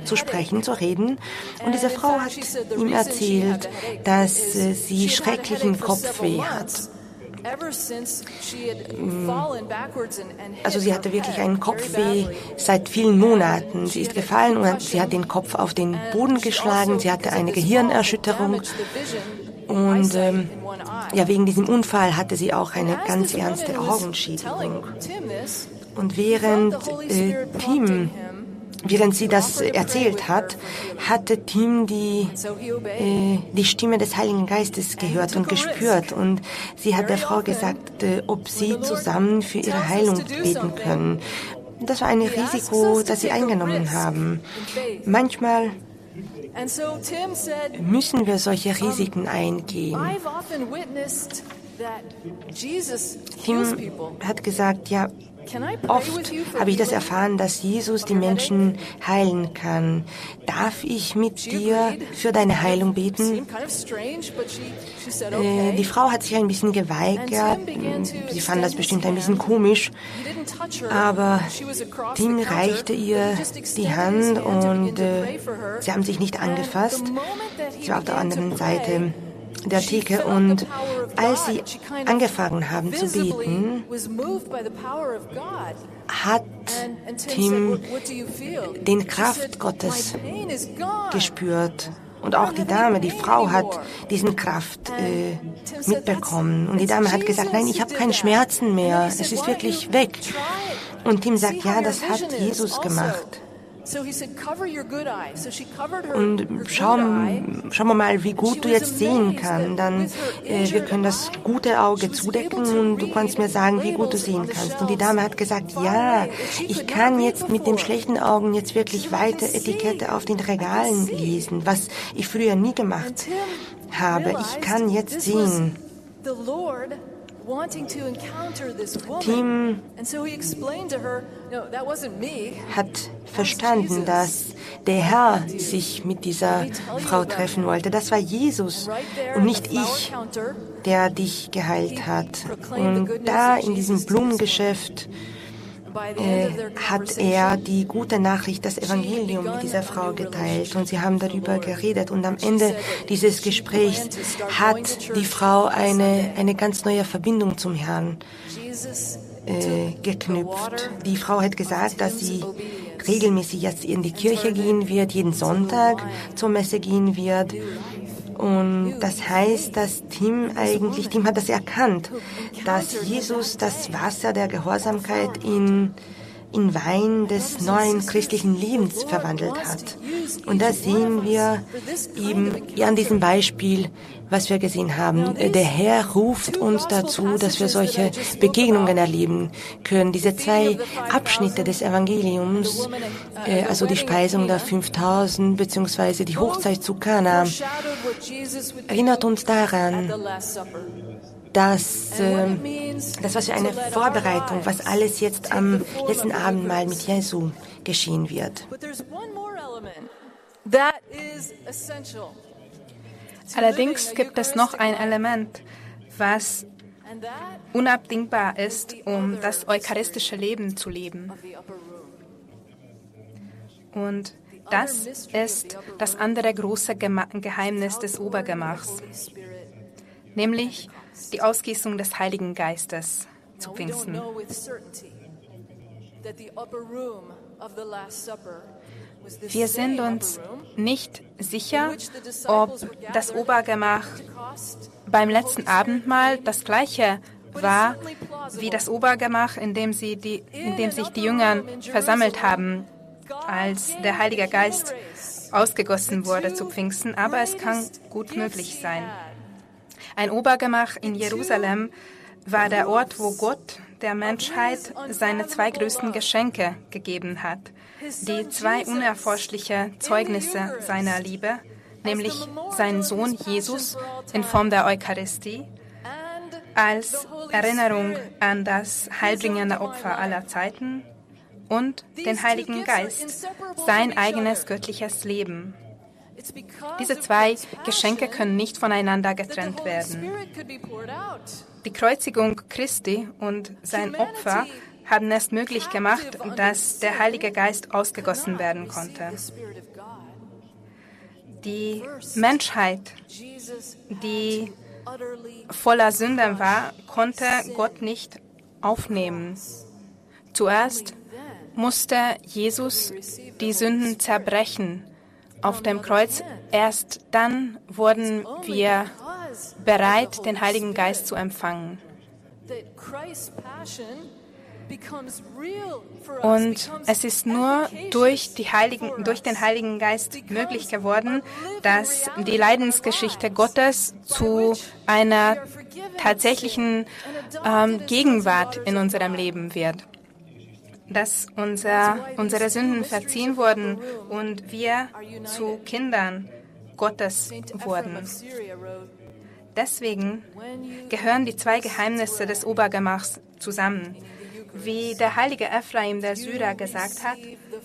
zu sprechen, zu reden und diese Frau hat ihm erzählt, dass äh, sie schrecklichen Kopfweh hat. Also sie hatte wirklich einen Kopfweh seit vielen Monaten. Sie ist gefallen und sie hat den Kopf auf den Boden geschlagen. Sie hatte eine Gehirnerschütterung. Und ähm, ja, wegen diesem Unfall hatte sie auch eine ganz ernste Augenschädigung. Und während äh, Tim während sie das erzählt hat, hatte Tim die, äh, die Stimme des Heiligen Geistes gehört und gespürt. Und sie hat der Frau gesagt, äh, ob sie zusammen für ihre Heilung beten können. Das war ein Risiko, das sie eingenommen haben. Manchmal müssen wir solche Risiken eingehen. Tim hat gesagt, ja, Oft habe ich das erfahren, dass Jesus die Menschen heilen kann. Darf ich mit dir für deine Heilung beten? Äh, die Frau hat sich ein bisschen geweigert. Sie fand das bestimmt ein bisschen komisch. Aber Tim reichte ihr die Hand und äh, sie haben sich nicht angefasst. Sie war auf der anderen Seite der Theke und als sie angefangen haben zu beten, hat Tim den Kraft Gottes gespürt. Und auch die Dame, die Frau hat diesen Kraft äh, mitbekommen. Und die Dame hat gesagt, nein, ich habe keine Schmerzen mehr. Es ist wirklich weg. Und Tim sagt, ja, das hat Jesus gemacht. Und schauen, schauen wir mal, wie gut du jetzt sehen kannst. Dann, äh, wir können das gute Auge zudecken und du kannst mir sagen, wie gut du sehen kannst. Und die Dame hat gesagt, ja, ich kann jetzt mit dem schlechten Augen jetzt wirklich weite Etikette auf den Regalen lesen, was ich früher nie gemacht habe. Ich kann jetzt sehen. Tim hat verstanden, dass der Herr sich mit dieser Frau treffen wollte. Das war Jesus und nicht ich, der dich geheilt hat. Und da in diesem Blumengeschäft hat er die gute Nachricht, das Evangelium mit dieser Frau geteilt und sie haben darüber geredet und am Ende dieses Gesprächs hat die Frau eine, eine ganz neue Verbindung zum Herrn äh, geknüpft. Die Frau hat gesagt, dass sie regelmäßig jetzt in die Kirche gehen wird, jeden Sonntag zur Messe gehen wird und das heißt, dass Tim eigentlich, Tim hat das erkannt, dass Jesus das Wasser der Gehorsamkeit in in Wein des neuen christlichen Lebens verwandelt hat. Und da sehen wir eben an diesem Beispiel, was wir gesehen haben. Der Herr ruft uns dazu, dass wir solche Begegnungen erleben können. Diese zwei Abschnitte des Evangeliums, äh, also die Speisung der 5000 beziehungsweise die Hochzeit zu Kana, erinnert uns daran, dass äh, das was für eine Vorbereitung, was alles jetzt am letzten Abend mal mit Jesu geschehen wird. Allerdings gibt es noch ein Element, was unabdingbar ist, um das eucharistische Leben zu leben. Und das ist das andere große Geheimnis des Obergemachs, nämlich die Ausgießung des Heiligen Geistes zu Pfingsten. Wir sind uns nicht sicher, ob das Obergemach beim letzten Abendmahl das gleiche war wie das Obergemach, in dem, sie die, in dem sich die Jünger versammelt haben, als der Heilige Geist ausgegossen wurde zu Pfingsten, aber es kann gut möglich sein. Ein Obergemach in Jerusalem war der Ort, wo Gott der Menschheit seine zwei größten Geschenke gegeben hat, die zwei unerforschliche Zeugnisse seiner Liebe, nämlich seinen Sohn Jesus in Form der Eucharistie, als Erinnerung an das heilbringende Opfer aller Zeiten und den Heiligen Geist, sein eigenes göttliches Leben. Diese zwei Geschenke können nicht voneinander getrennt werden. Die Kreuzigung Christi und sein Opfer haben es möglich gemacht, dass der Heilige Geist ausgegossen werden konnte. Die Menschheit, die voller Sünden war, konnte Gott nicht aufnehmen. Zuerst musste Jesus die Sünden zerbrechen auf dem Kreuz. Erst dann wurden wir bereit, den Heiligen Geist zu empfangen. Und es ist nur durch, die Heiligen, durch den Heiligen Geist möglich geworden, dass die Leidensgeschichte Gottes zu einer tatsächlichen ähm, Gegenwart in unserem Leben wird. Dass unser, unsere Sünden verziehen wurden und wir zu Kindern Gottes wurden. Deswegen gehören die zwei Geheimnisse des Obergemachs zusammen. Wie der heilige Ephraim der Syrer gesagt hat,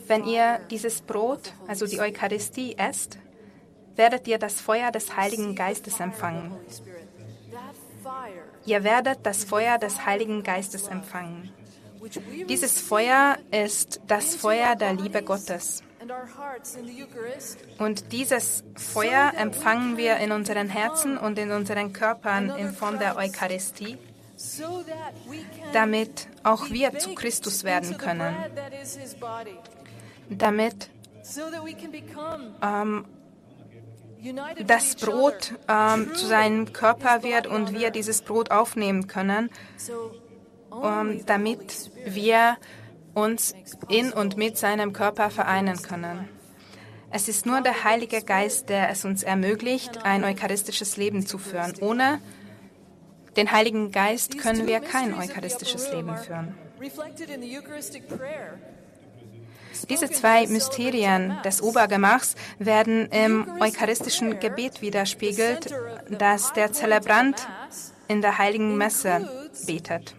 wenn ihr dieses Brot, also die Eucharistie, esst, werdet ihr das Feuer des Heiligen Geistes empfangen. Ihr werdet das Feuer des Heiligen Geistes empfangen. Dieses Feuer ist das Feuer der Liebe Gottes. Und dieses Feuer empfangen wir in unseren Herzen und in unseren Körpern in Form der Eucharistie damit auch wir zu Christus werden können, damit ähm, das Brot ähm, zu seinem Körper wird und wir dieses Brot aufnehmen können, ähm, damit wir uns in und mit seinem Körper vereinen können. Es ist nur der Heilige Geist, der es uns ermöglicht, ein eucharistisches Leben zu führen. Ohne den Heiligen Geist können wir kein eucharistisches Leben führen. Diese zwei Mysterien des Obergemachs werden im eucharistischen Gebet widerspiegelt, das der Zelebrant in der heiligen Messe betet.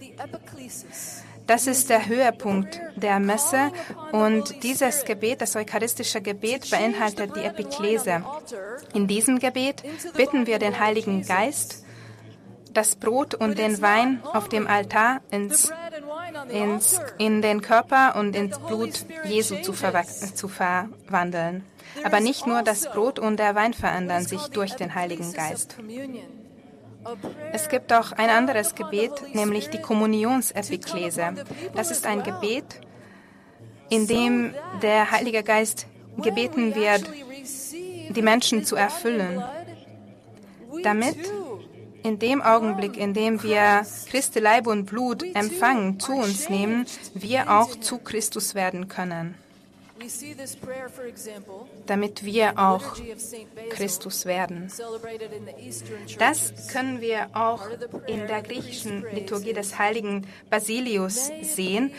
Das ist der Höhepunkt der Messe und dieses Gebet, das eucharistische Gebet, beinhaltet die Epiklese. In diesem Gebet bitten wir den Heiligen Geist, das Brot und den Wein auf dem Altar ins, ins, in den Körper und ins Blut Jesu zu, zu verwandeln. Aber nicht nur das Brot und der Wein verändern sich durch den Heiligen Geist. Es gibt auch ein anderes Gebet, nämlich die Kommunionsepiklese. Das ist ein Gebet, in dem der Heilige Geist gebeten wird, die Menschen zu erfüllen, damit in dem Augenblick, in dem wir Christi Leib und Blut empfangen, zu uns nehmen, wir auch zu Christus werden können, damit wir auch Christus werden. Das können wir auch in der griechischen Liturgie des heiligen Basilius sehen,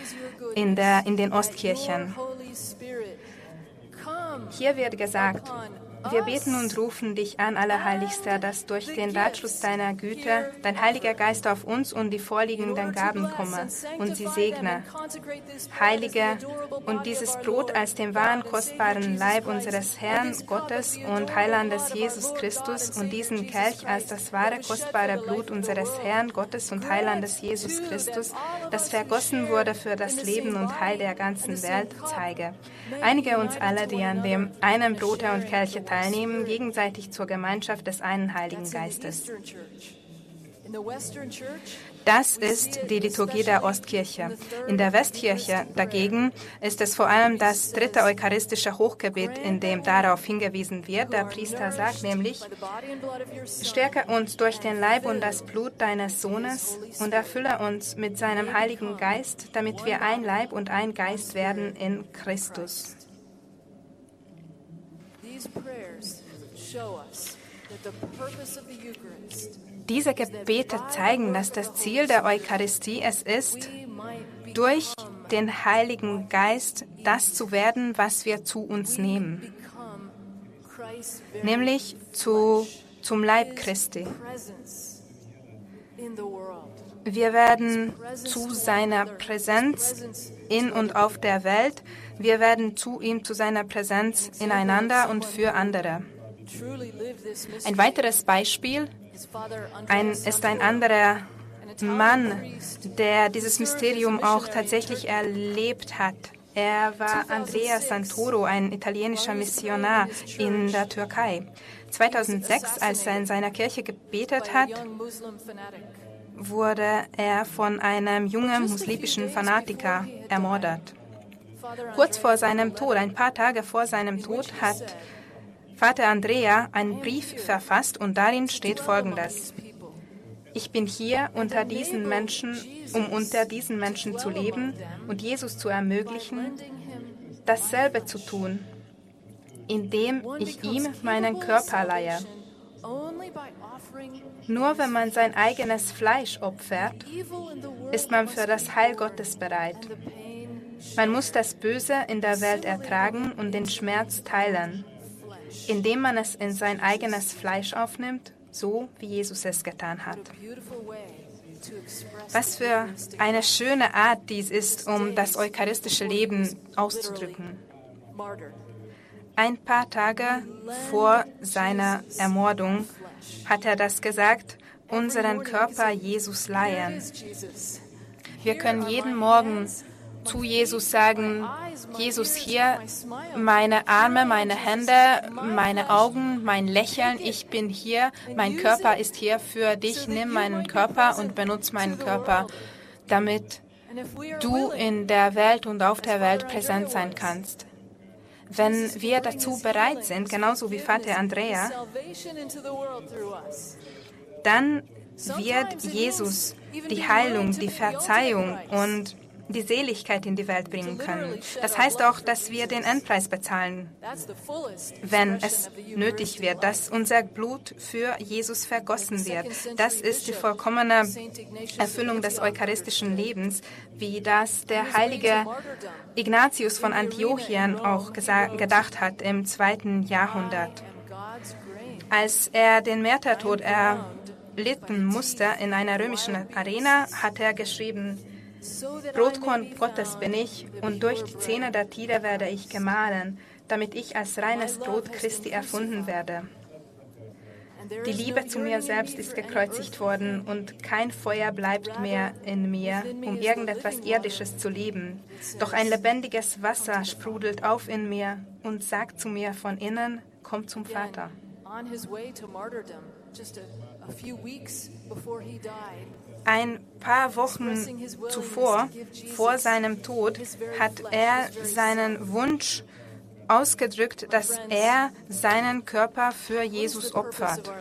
in, der, in den Ostkirchen. Hier wird gesagt, wir beten und rufen dich an, Allerheiligster, dass durch den Ratschluss deiner Güte dein Heiliger Geist auf uns und die vorliegenden Gaben komme und sie segne. Heilige und dieses Brot als den wahren kostbaren Leib unseres Herrn Gottes und Heilandes Jesus Christus und diesen Kelch als das wahre kostbare Blut unseres Herrn Gottes und Heilandes Jesus Christus, das vergossen wurde für das Leben und Heil der ganzen Welt, zeige. Einige uns alle, die an dem einen Brote und Kelche teilnehmen, gegenseitig zur Gemeinschaft des einen Heiligen Geistes. Das ist die Liturgie der Ostkirche. In der Westkirche dagegen ist es vor allem das dritte eucharistische Hochgebet, in dem darauf hingewiesen wird. Der Priester sagt nämlich, stärke uns durch den Leib und das Blut deines Sohnes und erfülle uns mit seinem Heiligen Geist, damit wir ein Leib und ein Geist werden in Christus. Diese Gebete zeigen, dass das Ziel der Eucharistie es ist, durch den Heiligen Geist das zu werden, was wir zu uns nehmen, nämlich zu, zum Leib Christi. Wir werden zu seiner Präsenz in und auf der Welt, wir werden zu ihm, zu seiner Präsenz ineinander und für andere. Ein weiteres Beispiel ein, ist ein anderer Mann, der dieses Mysterium auch tatsächlich erlebt hat. Er war Andrea Santoro, ein italienischer Missionar in der Türkei. 2006, als er in seiner Kirche gebetet hat, wurde er von einem jungen muslimischen Fanatiker ermordet. Kurz vor seinem Tod, ein paar Tage vor seinem Tod, hat Vater Andrea einen Brief verfasst und darin steht Folgendes. ich bin hier unter diesen Menschen, um unter diesen Menschen zu leben und Jesus zu ermöglichen, dasselbe zu tun, indem ich ihm meinen Körper leihe. Nur wenn man sein eigenes Fleisch opfert, ist man für das Heil Gottes bereit. Man muss das Böse in der Welt ertragen und den Schmerz teilen, indem man es in sein eigenes Fleisch aufnimmt, so wie Jesus es getan hat. Was für eine schöne Art dies ist, um das eucharistische Leben auszudrücken. Ein paar Tage vor seiner Ermordung hat er das gesagt, unseren Körper Jesus leihen. Wir können jeden Morgen zu Jesus sagen, Jesus hier, meine Arme, meine Hände, meine Augen, mein Lächeln, ich bin hier, mein Körper ist hier für dich, nimm meinen Körper und benutze meinen Körper, damit du in der Welt und auf der Welt präsent sein kannst. Wenn wir dazu bereit sind, genauso wie Vater Andrea, dann wird Jesus die Heilung, die Verzeihung und die Seligkeit in die Welt bringen können. Das heißt auch, dass wir den Endpreis bezahlen, wenn es nötig wird, dass unser Blut für Jesus vergossen wird. Das ist die vollkommene Erfüllung des eucharistischen Lebens, wie das der heilige Ignatius von Antiochien auch gedacht hat im zweiten Jahrhundert. Als er den Märtyrtod erlitten musste in einer römischen Arena, hat er geschrieben, Brotkorn Gottes bin ich, und durch die Zähne der Tiere werde ich gemahlen, damit ich als reines Brot Christi erfunden werde. Die Liebe zu mir selbst ist gekreuzigt worden und kein Feuer bleibt mehr in mir, um irgendetwas Irdisches zu leben. Doch ein lebendiges Wasser sprudelt auf in mir und sagt zu mir von innen, komm zum Vater. Ein paar Wochen zuvor, vor seinem Tod, hat er seinen Wunsch ausgedrückt, dass er seinen Körper für Jesus opfert.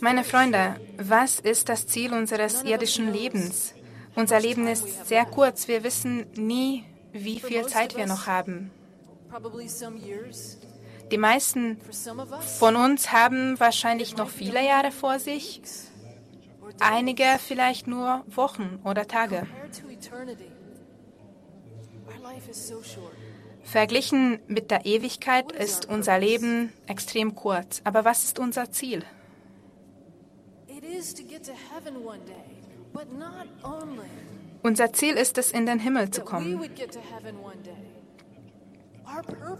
Meine Freunde, was ist das Ziel unseres irdischen Lebens? Unser Leben ist sehr kurz. Wir wissen nie, wie viel Zeit wir noch haben. Die meisten von uns haben wahrscheinlich noch viele Jahre vor sich einige vielleicht nur Wochen oder Tage. Verglichen mit der Ewigkeit ist unser Leben extrem kurz. Aber was ist unser Ziel? Unser Ziel ist es, in den Himmel zu kommen.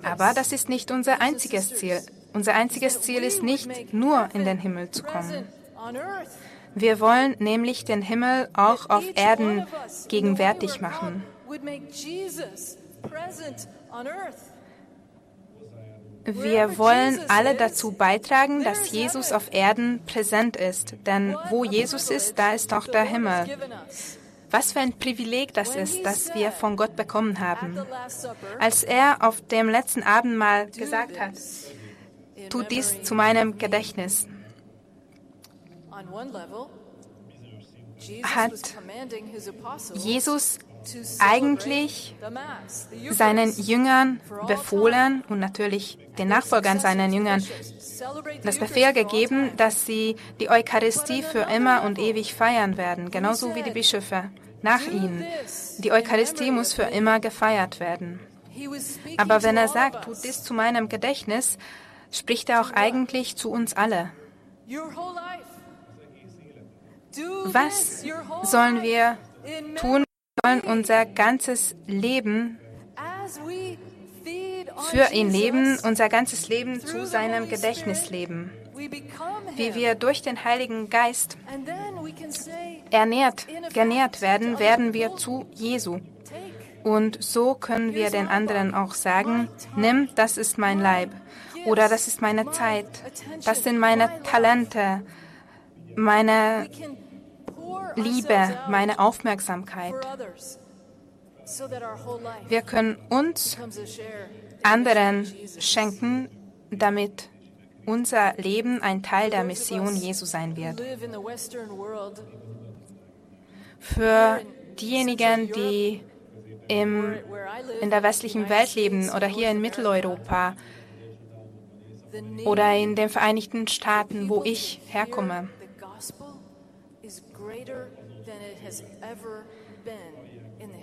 Aber das ist nicht unser einziges Ziel. Unser einziges Ziel ist nicht nur in den Himmel zu kommen. Wir wollen nämlich den Himmel auch auf Erden gegenwärtig machen. Wir wollen alle dazu beitragen, dass Jesus auf Erden präsent ist. Denn wo Jesus ist, da ist auch der Himmel. Was für ein Privileg das ist, das wir von Gott bekommen haben. Als er auf dem letzten Abendmahl gesagt hat, tut dies zu meinem Gedächtnis hat Jesus eigentlich seinen Jüngern befohlen und natürlich den Nachfolgern seinen Jüngern das Befehl gegeben, dass sie die Eucharistie für immer und ewig feiern werden, genauso wie die Bischöfe nach ihnen. Die Eucharistie muss für immer gefeiert werden. Aber wenn er sagt, tut dies zu meinem Gedächtnis, spricht er auch eigentlich zu uns alle. Was sollen wir tun? Wir sollen unser ganzes Leben für ihn leben, unser ganzes Leben zu seinem Gedächtnis leben. Wie wir durch den Heiligen Geist ernährt, genährt werden, werden wir zu Jesu. Und so können wir den anderen auch sagen, nimm, das ist mein Leib oder das ist meine Zeit, das sind meine Talente, meine Liebe, meine Aufmerksamkeit. Wir können uns anderen schenken, damit unser Leben ein Teil der Mission Jesu sein wird. Für diejenigen, die im, in der westlichen Welt leben oder hier in Mitteleuropa oder in den Vereinigten Staaten, wo ich herkomme,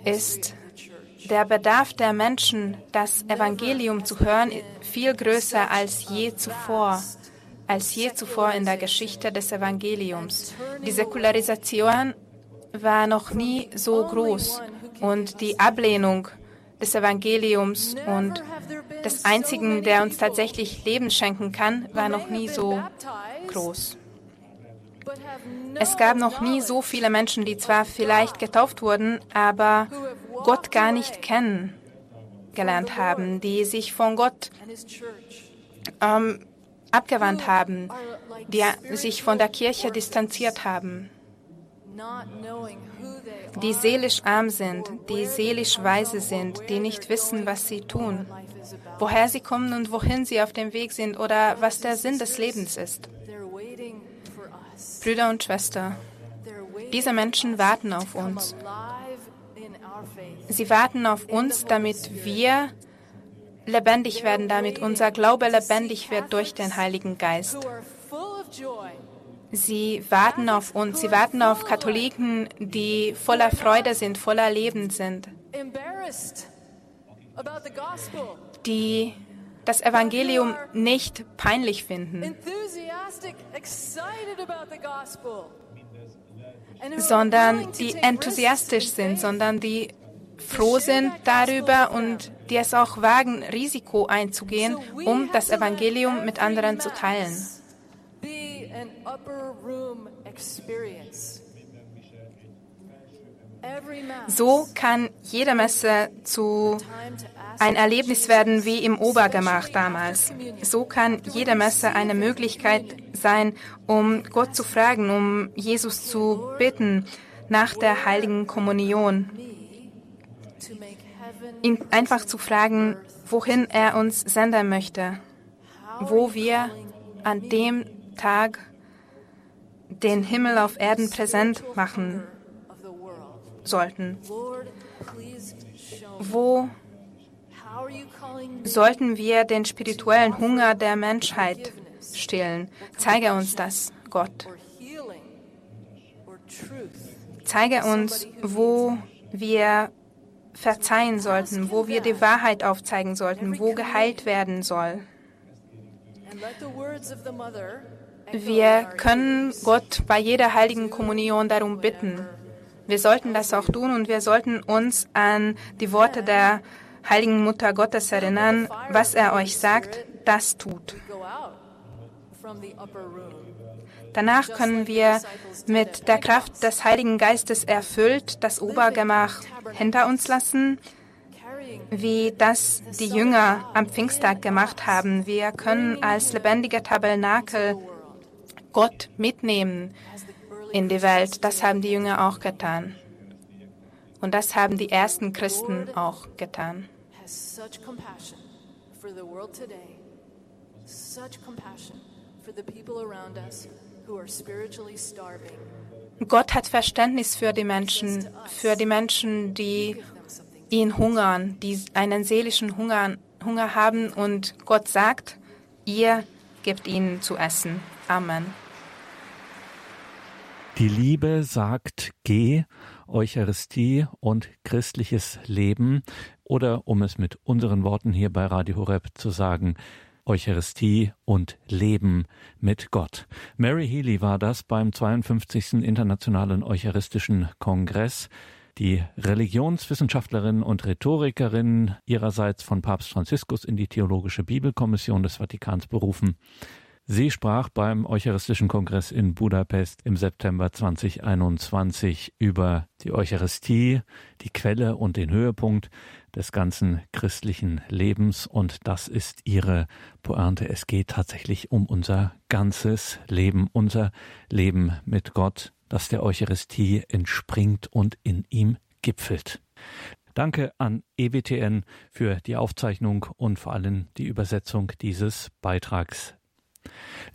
ist der Bedarf der Menschen, das Evangelium zu hören, viel größer als je zuvor, als je zuvor in der Geschichte des Evangeliums. Die Säkularisation war noch nie so groß und die Ablehnung des Evangeliums und des Einzigen, der uns tatsächlich Leben schenken kann, war noch nie so groß. Es gab noch nie so viele Menschen, die zwar vielleicht getauft wurden, aber Gott gar nicht kennengelernt haben, die sich von Gott ähm, abgewandt haben, die sich von der Kirche distanziert haben, die seelisch arm sind, die seelisch weise sind, die nicht wissen, was sie tun, woher sie kommen und wohin sie auf dem Weg sind oder was der Sinn des Lebens ist. Brüder und Schwestern, diese Menschen warten auf uns. Sie warten auf uns, damit wir lebendig werden, damit unser Glaube lebendig wird durch den Heiligen Geist. Sie warten auf uns, sie warten auf Katholiken, die voller Freude sind, voller Leben sind, die das Evangelium nicht peinlich finden, sondern die enthusiastisch sind, sondern die froh sind darüber und die es auch wagen, Risiko einzugehen, um das Evangelium mit anderen zu teilen. So kann jede Messe zu ein Erlebnis werden wie im Obergemach damals. So kann jede Messe eine Möglichkeit sein, um Gott zu fragen, um Jesus zu bitten nach der heiligen Kommunion. Ihn einfach zu fragen, wohin er uns senden möchte, wo wir an dem Tag den Himmel auf Erden präsent machen sollten. Wo sollten wir den spirituellen Hunger der Menschheit stillen? Zeige uns das, Gott. Zeige uns, wo wir verzeihen sollten, wo wir die Wahrheit aufzeigen sollten, wo geheilt werden soll. Wir können Gott bei jeder heiligen Kommunion darum bitten. Wir sollten das auch tun und wir sollten uns an die Worte der heiligen Mutter Gottes erinnern, was er euch sagt, das tut. Danach können wir mit der Kraft des Heiligen Geistes erfüllt das Obergemach hinter uns lassen, wie das die Jünger am Pfingsttag gemacht haben. Wir können als lebendiger Tabernakel Gott mitnehmen in die Welt. Das haben die Jünger auch getan. Und das haben die ersten Christen auch getan. Gott hat Verständnis für die Menschen, für die Menschen, die ihn hungern, die einen seelischen Hunger, Hunger haben und Gott sagt, ihr gebt ihnen zu essen. Amen. Die Liebe sagt, geh, Eucharistie und christliches Leben oder um es mit unseren Worten hier bei Radio Horeb zu sagen, Eucharistie und Leben mit Gott. Mary Healy war das beim 52. Internationalen Eucharistischen Kongress. Die Religionswissenschaftlerin und Rhetorikerin ihrerseits von Papst Franziskus in die Theologische Bibelkommission des Vatikans berufen. Sie sprach beim Eucharistischen Kongress in Budapest im September 2021 über die Eucharistie, die Quelle und den Höhepunkt des ganzen christlichen Lebens. Und das ist ihre Pointe. Es geht tatsächlich um unser ganzes Leben, unser Leben mit Gott, das der Eucharistie entspringt und in ihm gipfelt. Danke an EWTN für die Aufzeichnung und vor allem die Übersetzung dieses Beitrags.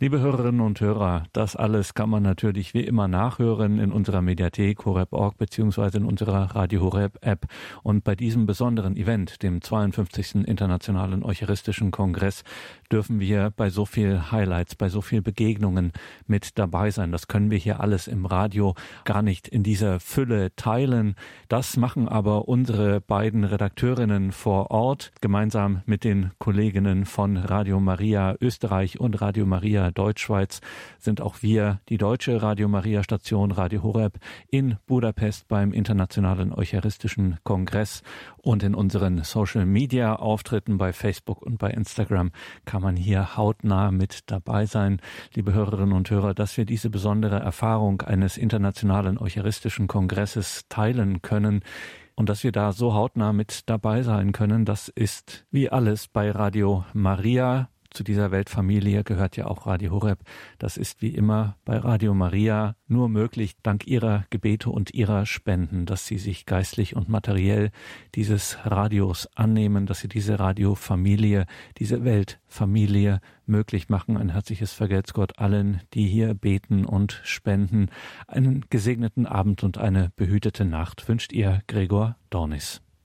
Liebe Hörerinnen und Hörer, das alles kann man natürlich wie immer nachhören in unserer Mediathek horeb.org beziehungsweise in unserer Radio Horeb App. Und bei diesem besonderen Event, dem 52. Internationalen Eucharistischen Kongress, dürfen wir bei so viel Highlights, bei so viel Begegnungen mit dabei sein. Das können wir hier alles im Radio gar nicht in dieser Fülle teilen. Das machen aber unsere beiden Redakteurinnen vor Ort gemeinsam mit den Kolleginnen von Radio Maria Österreich und Radio Maria Deutschschweiz sind auch wir, die deutsche Radio Maria Station Radio Horeb in Budapest beim Internationalen Eucharistischen Kongress und in unseren Social Media Auftritten bei Facebook und bei Instagram kann man hier hautnah mit dabei sein. Liebe Hörerinnen und Hörer, dass wir diese besondere Erfahrung eines Internationalen Eucharistischen Kongresses teilen können, und dass wir da so hautnah mit dabei sein können, das ist wie alles bei Radio Maria zu dieser Weltfamilie gehört ja auch Radio Horeb. Das ist wie immer bei Radio Maria nur möglich dank ihrer Gebete und ihrer Spenden, dass sie sich geistlich und materiell dieses Radios annehmen, dass sie diese Radiofamilie, diese Weltfamilie möglich machen. Ein herzliches Vergelt's Gott allen, die hier beten und spenden. Einen gesegneten Abend und eine behütete Nacht wünscht ihr Gregor Dornis.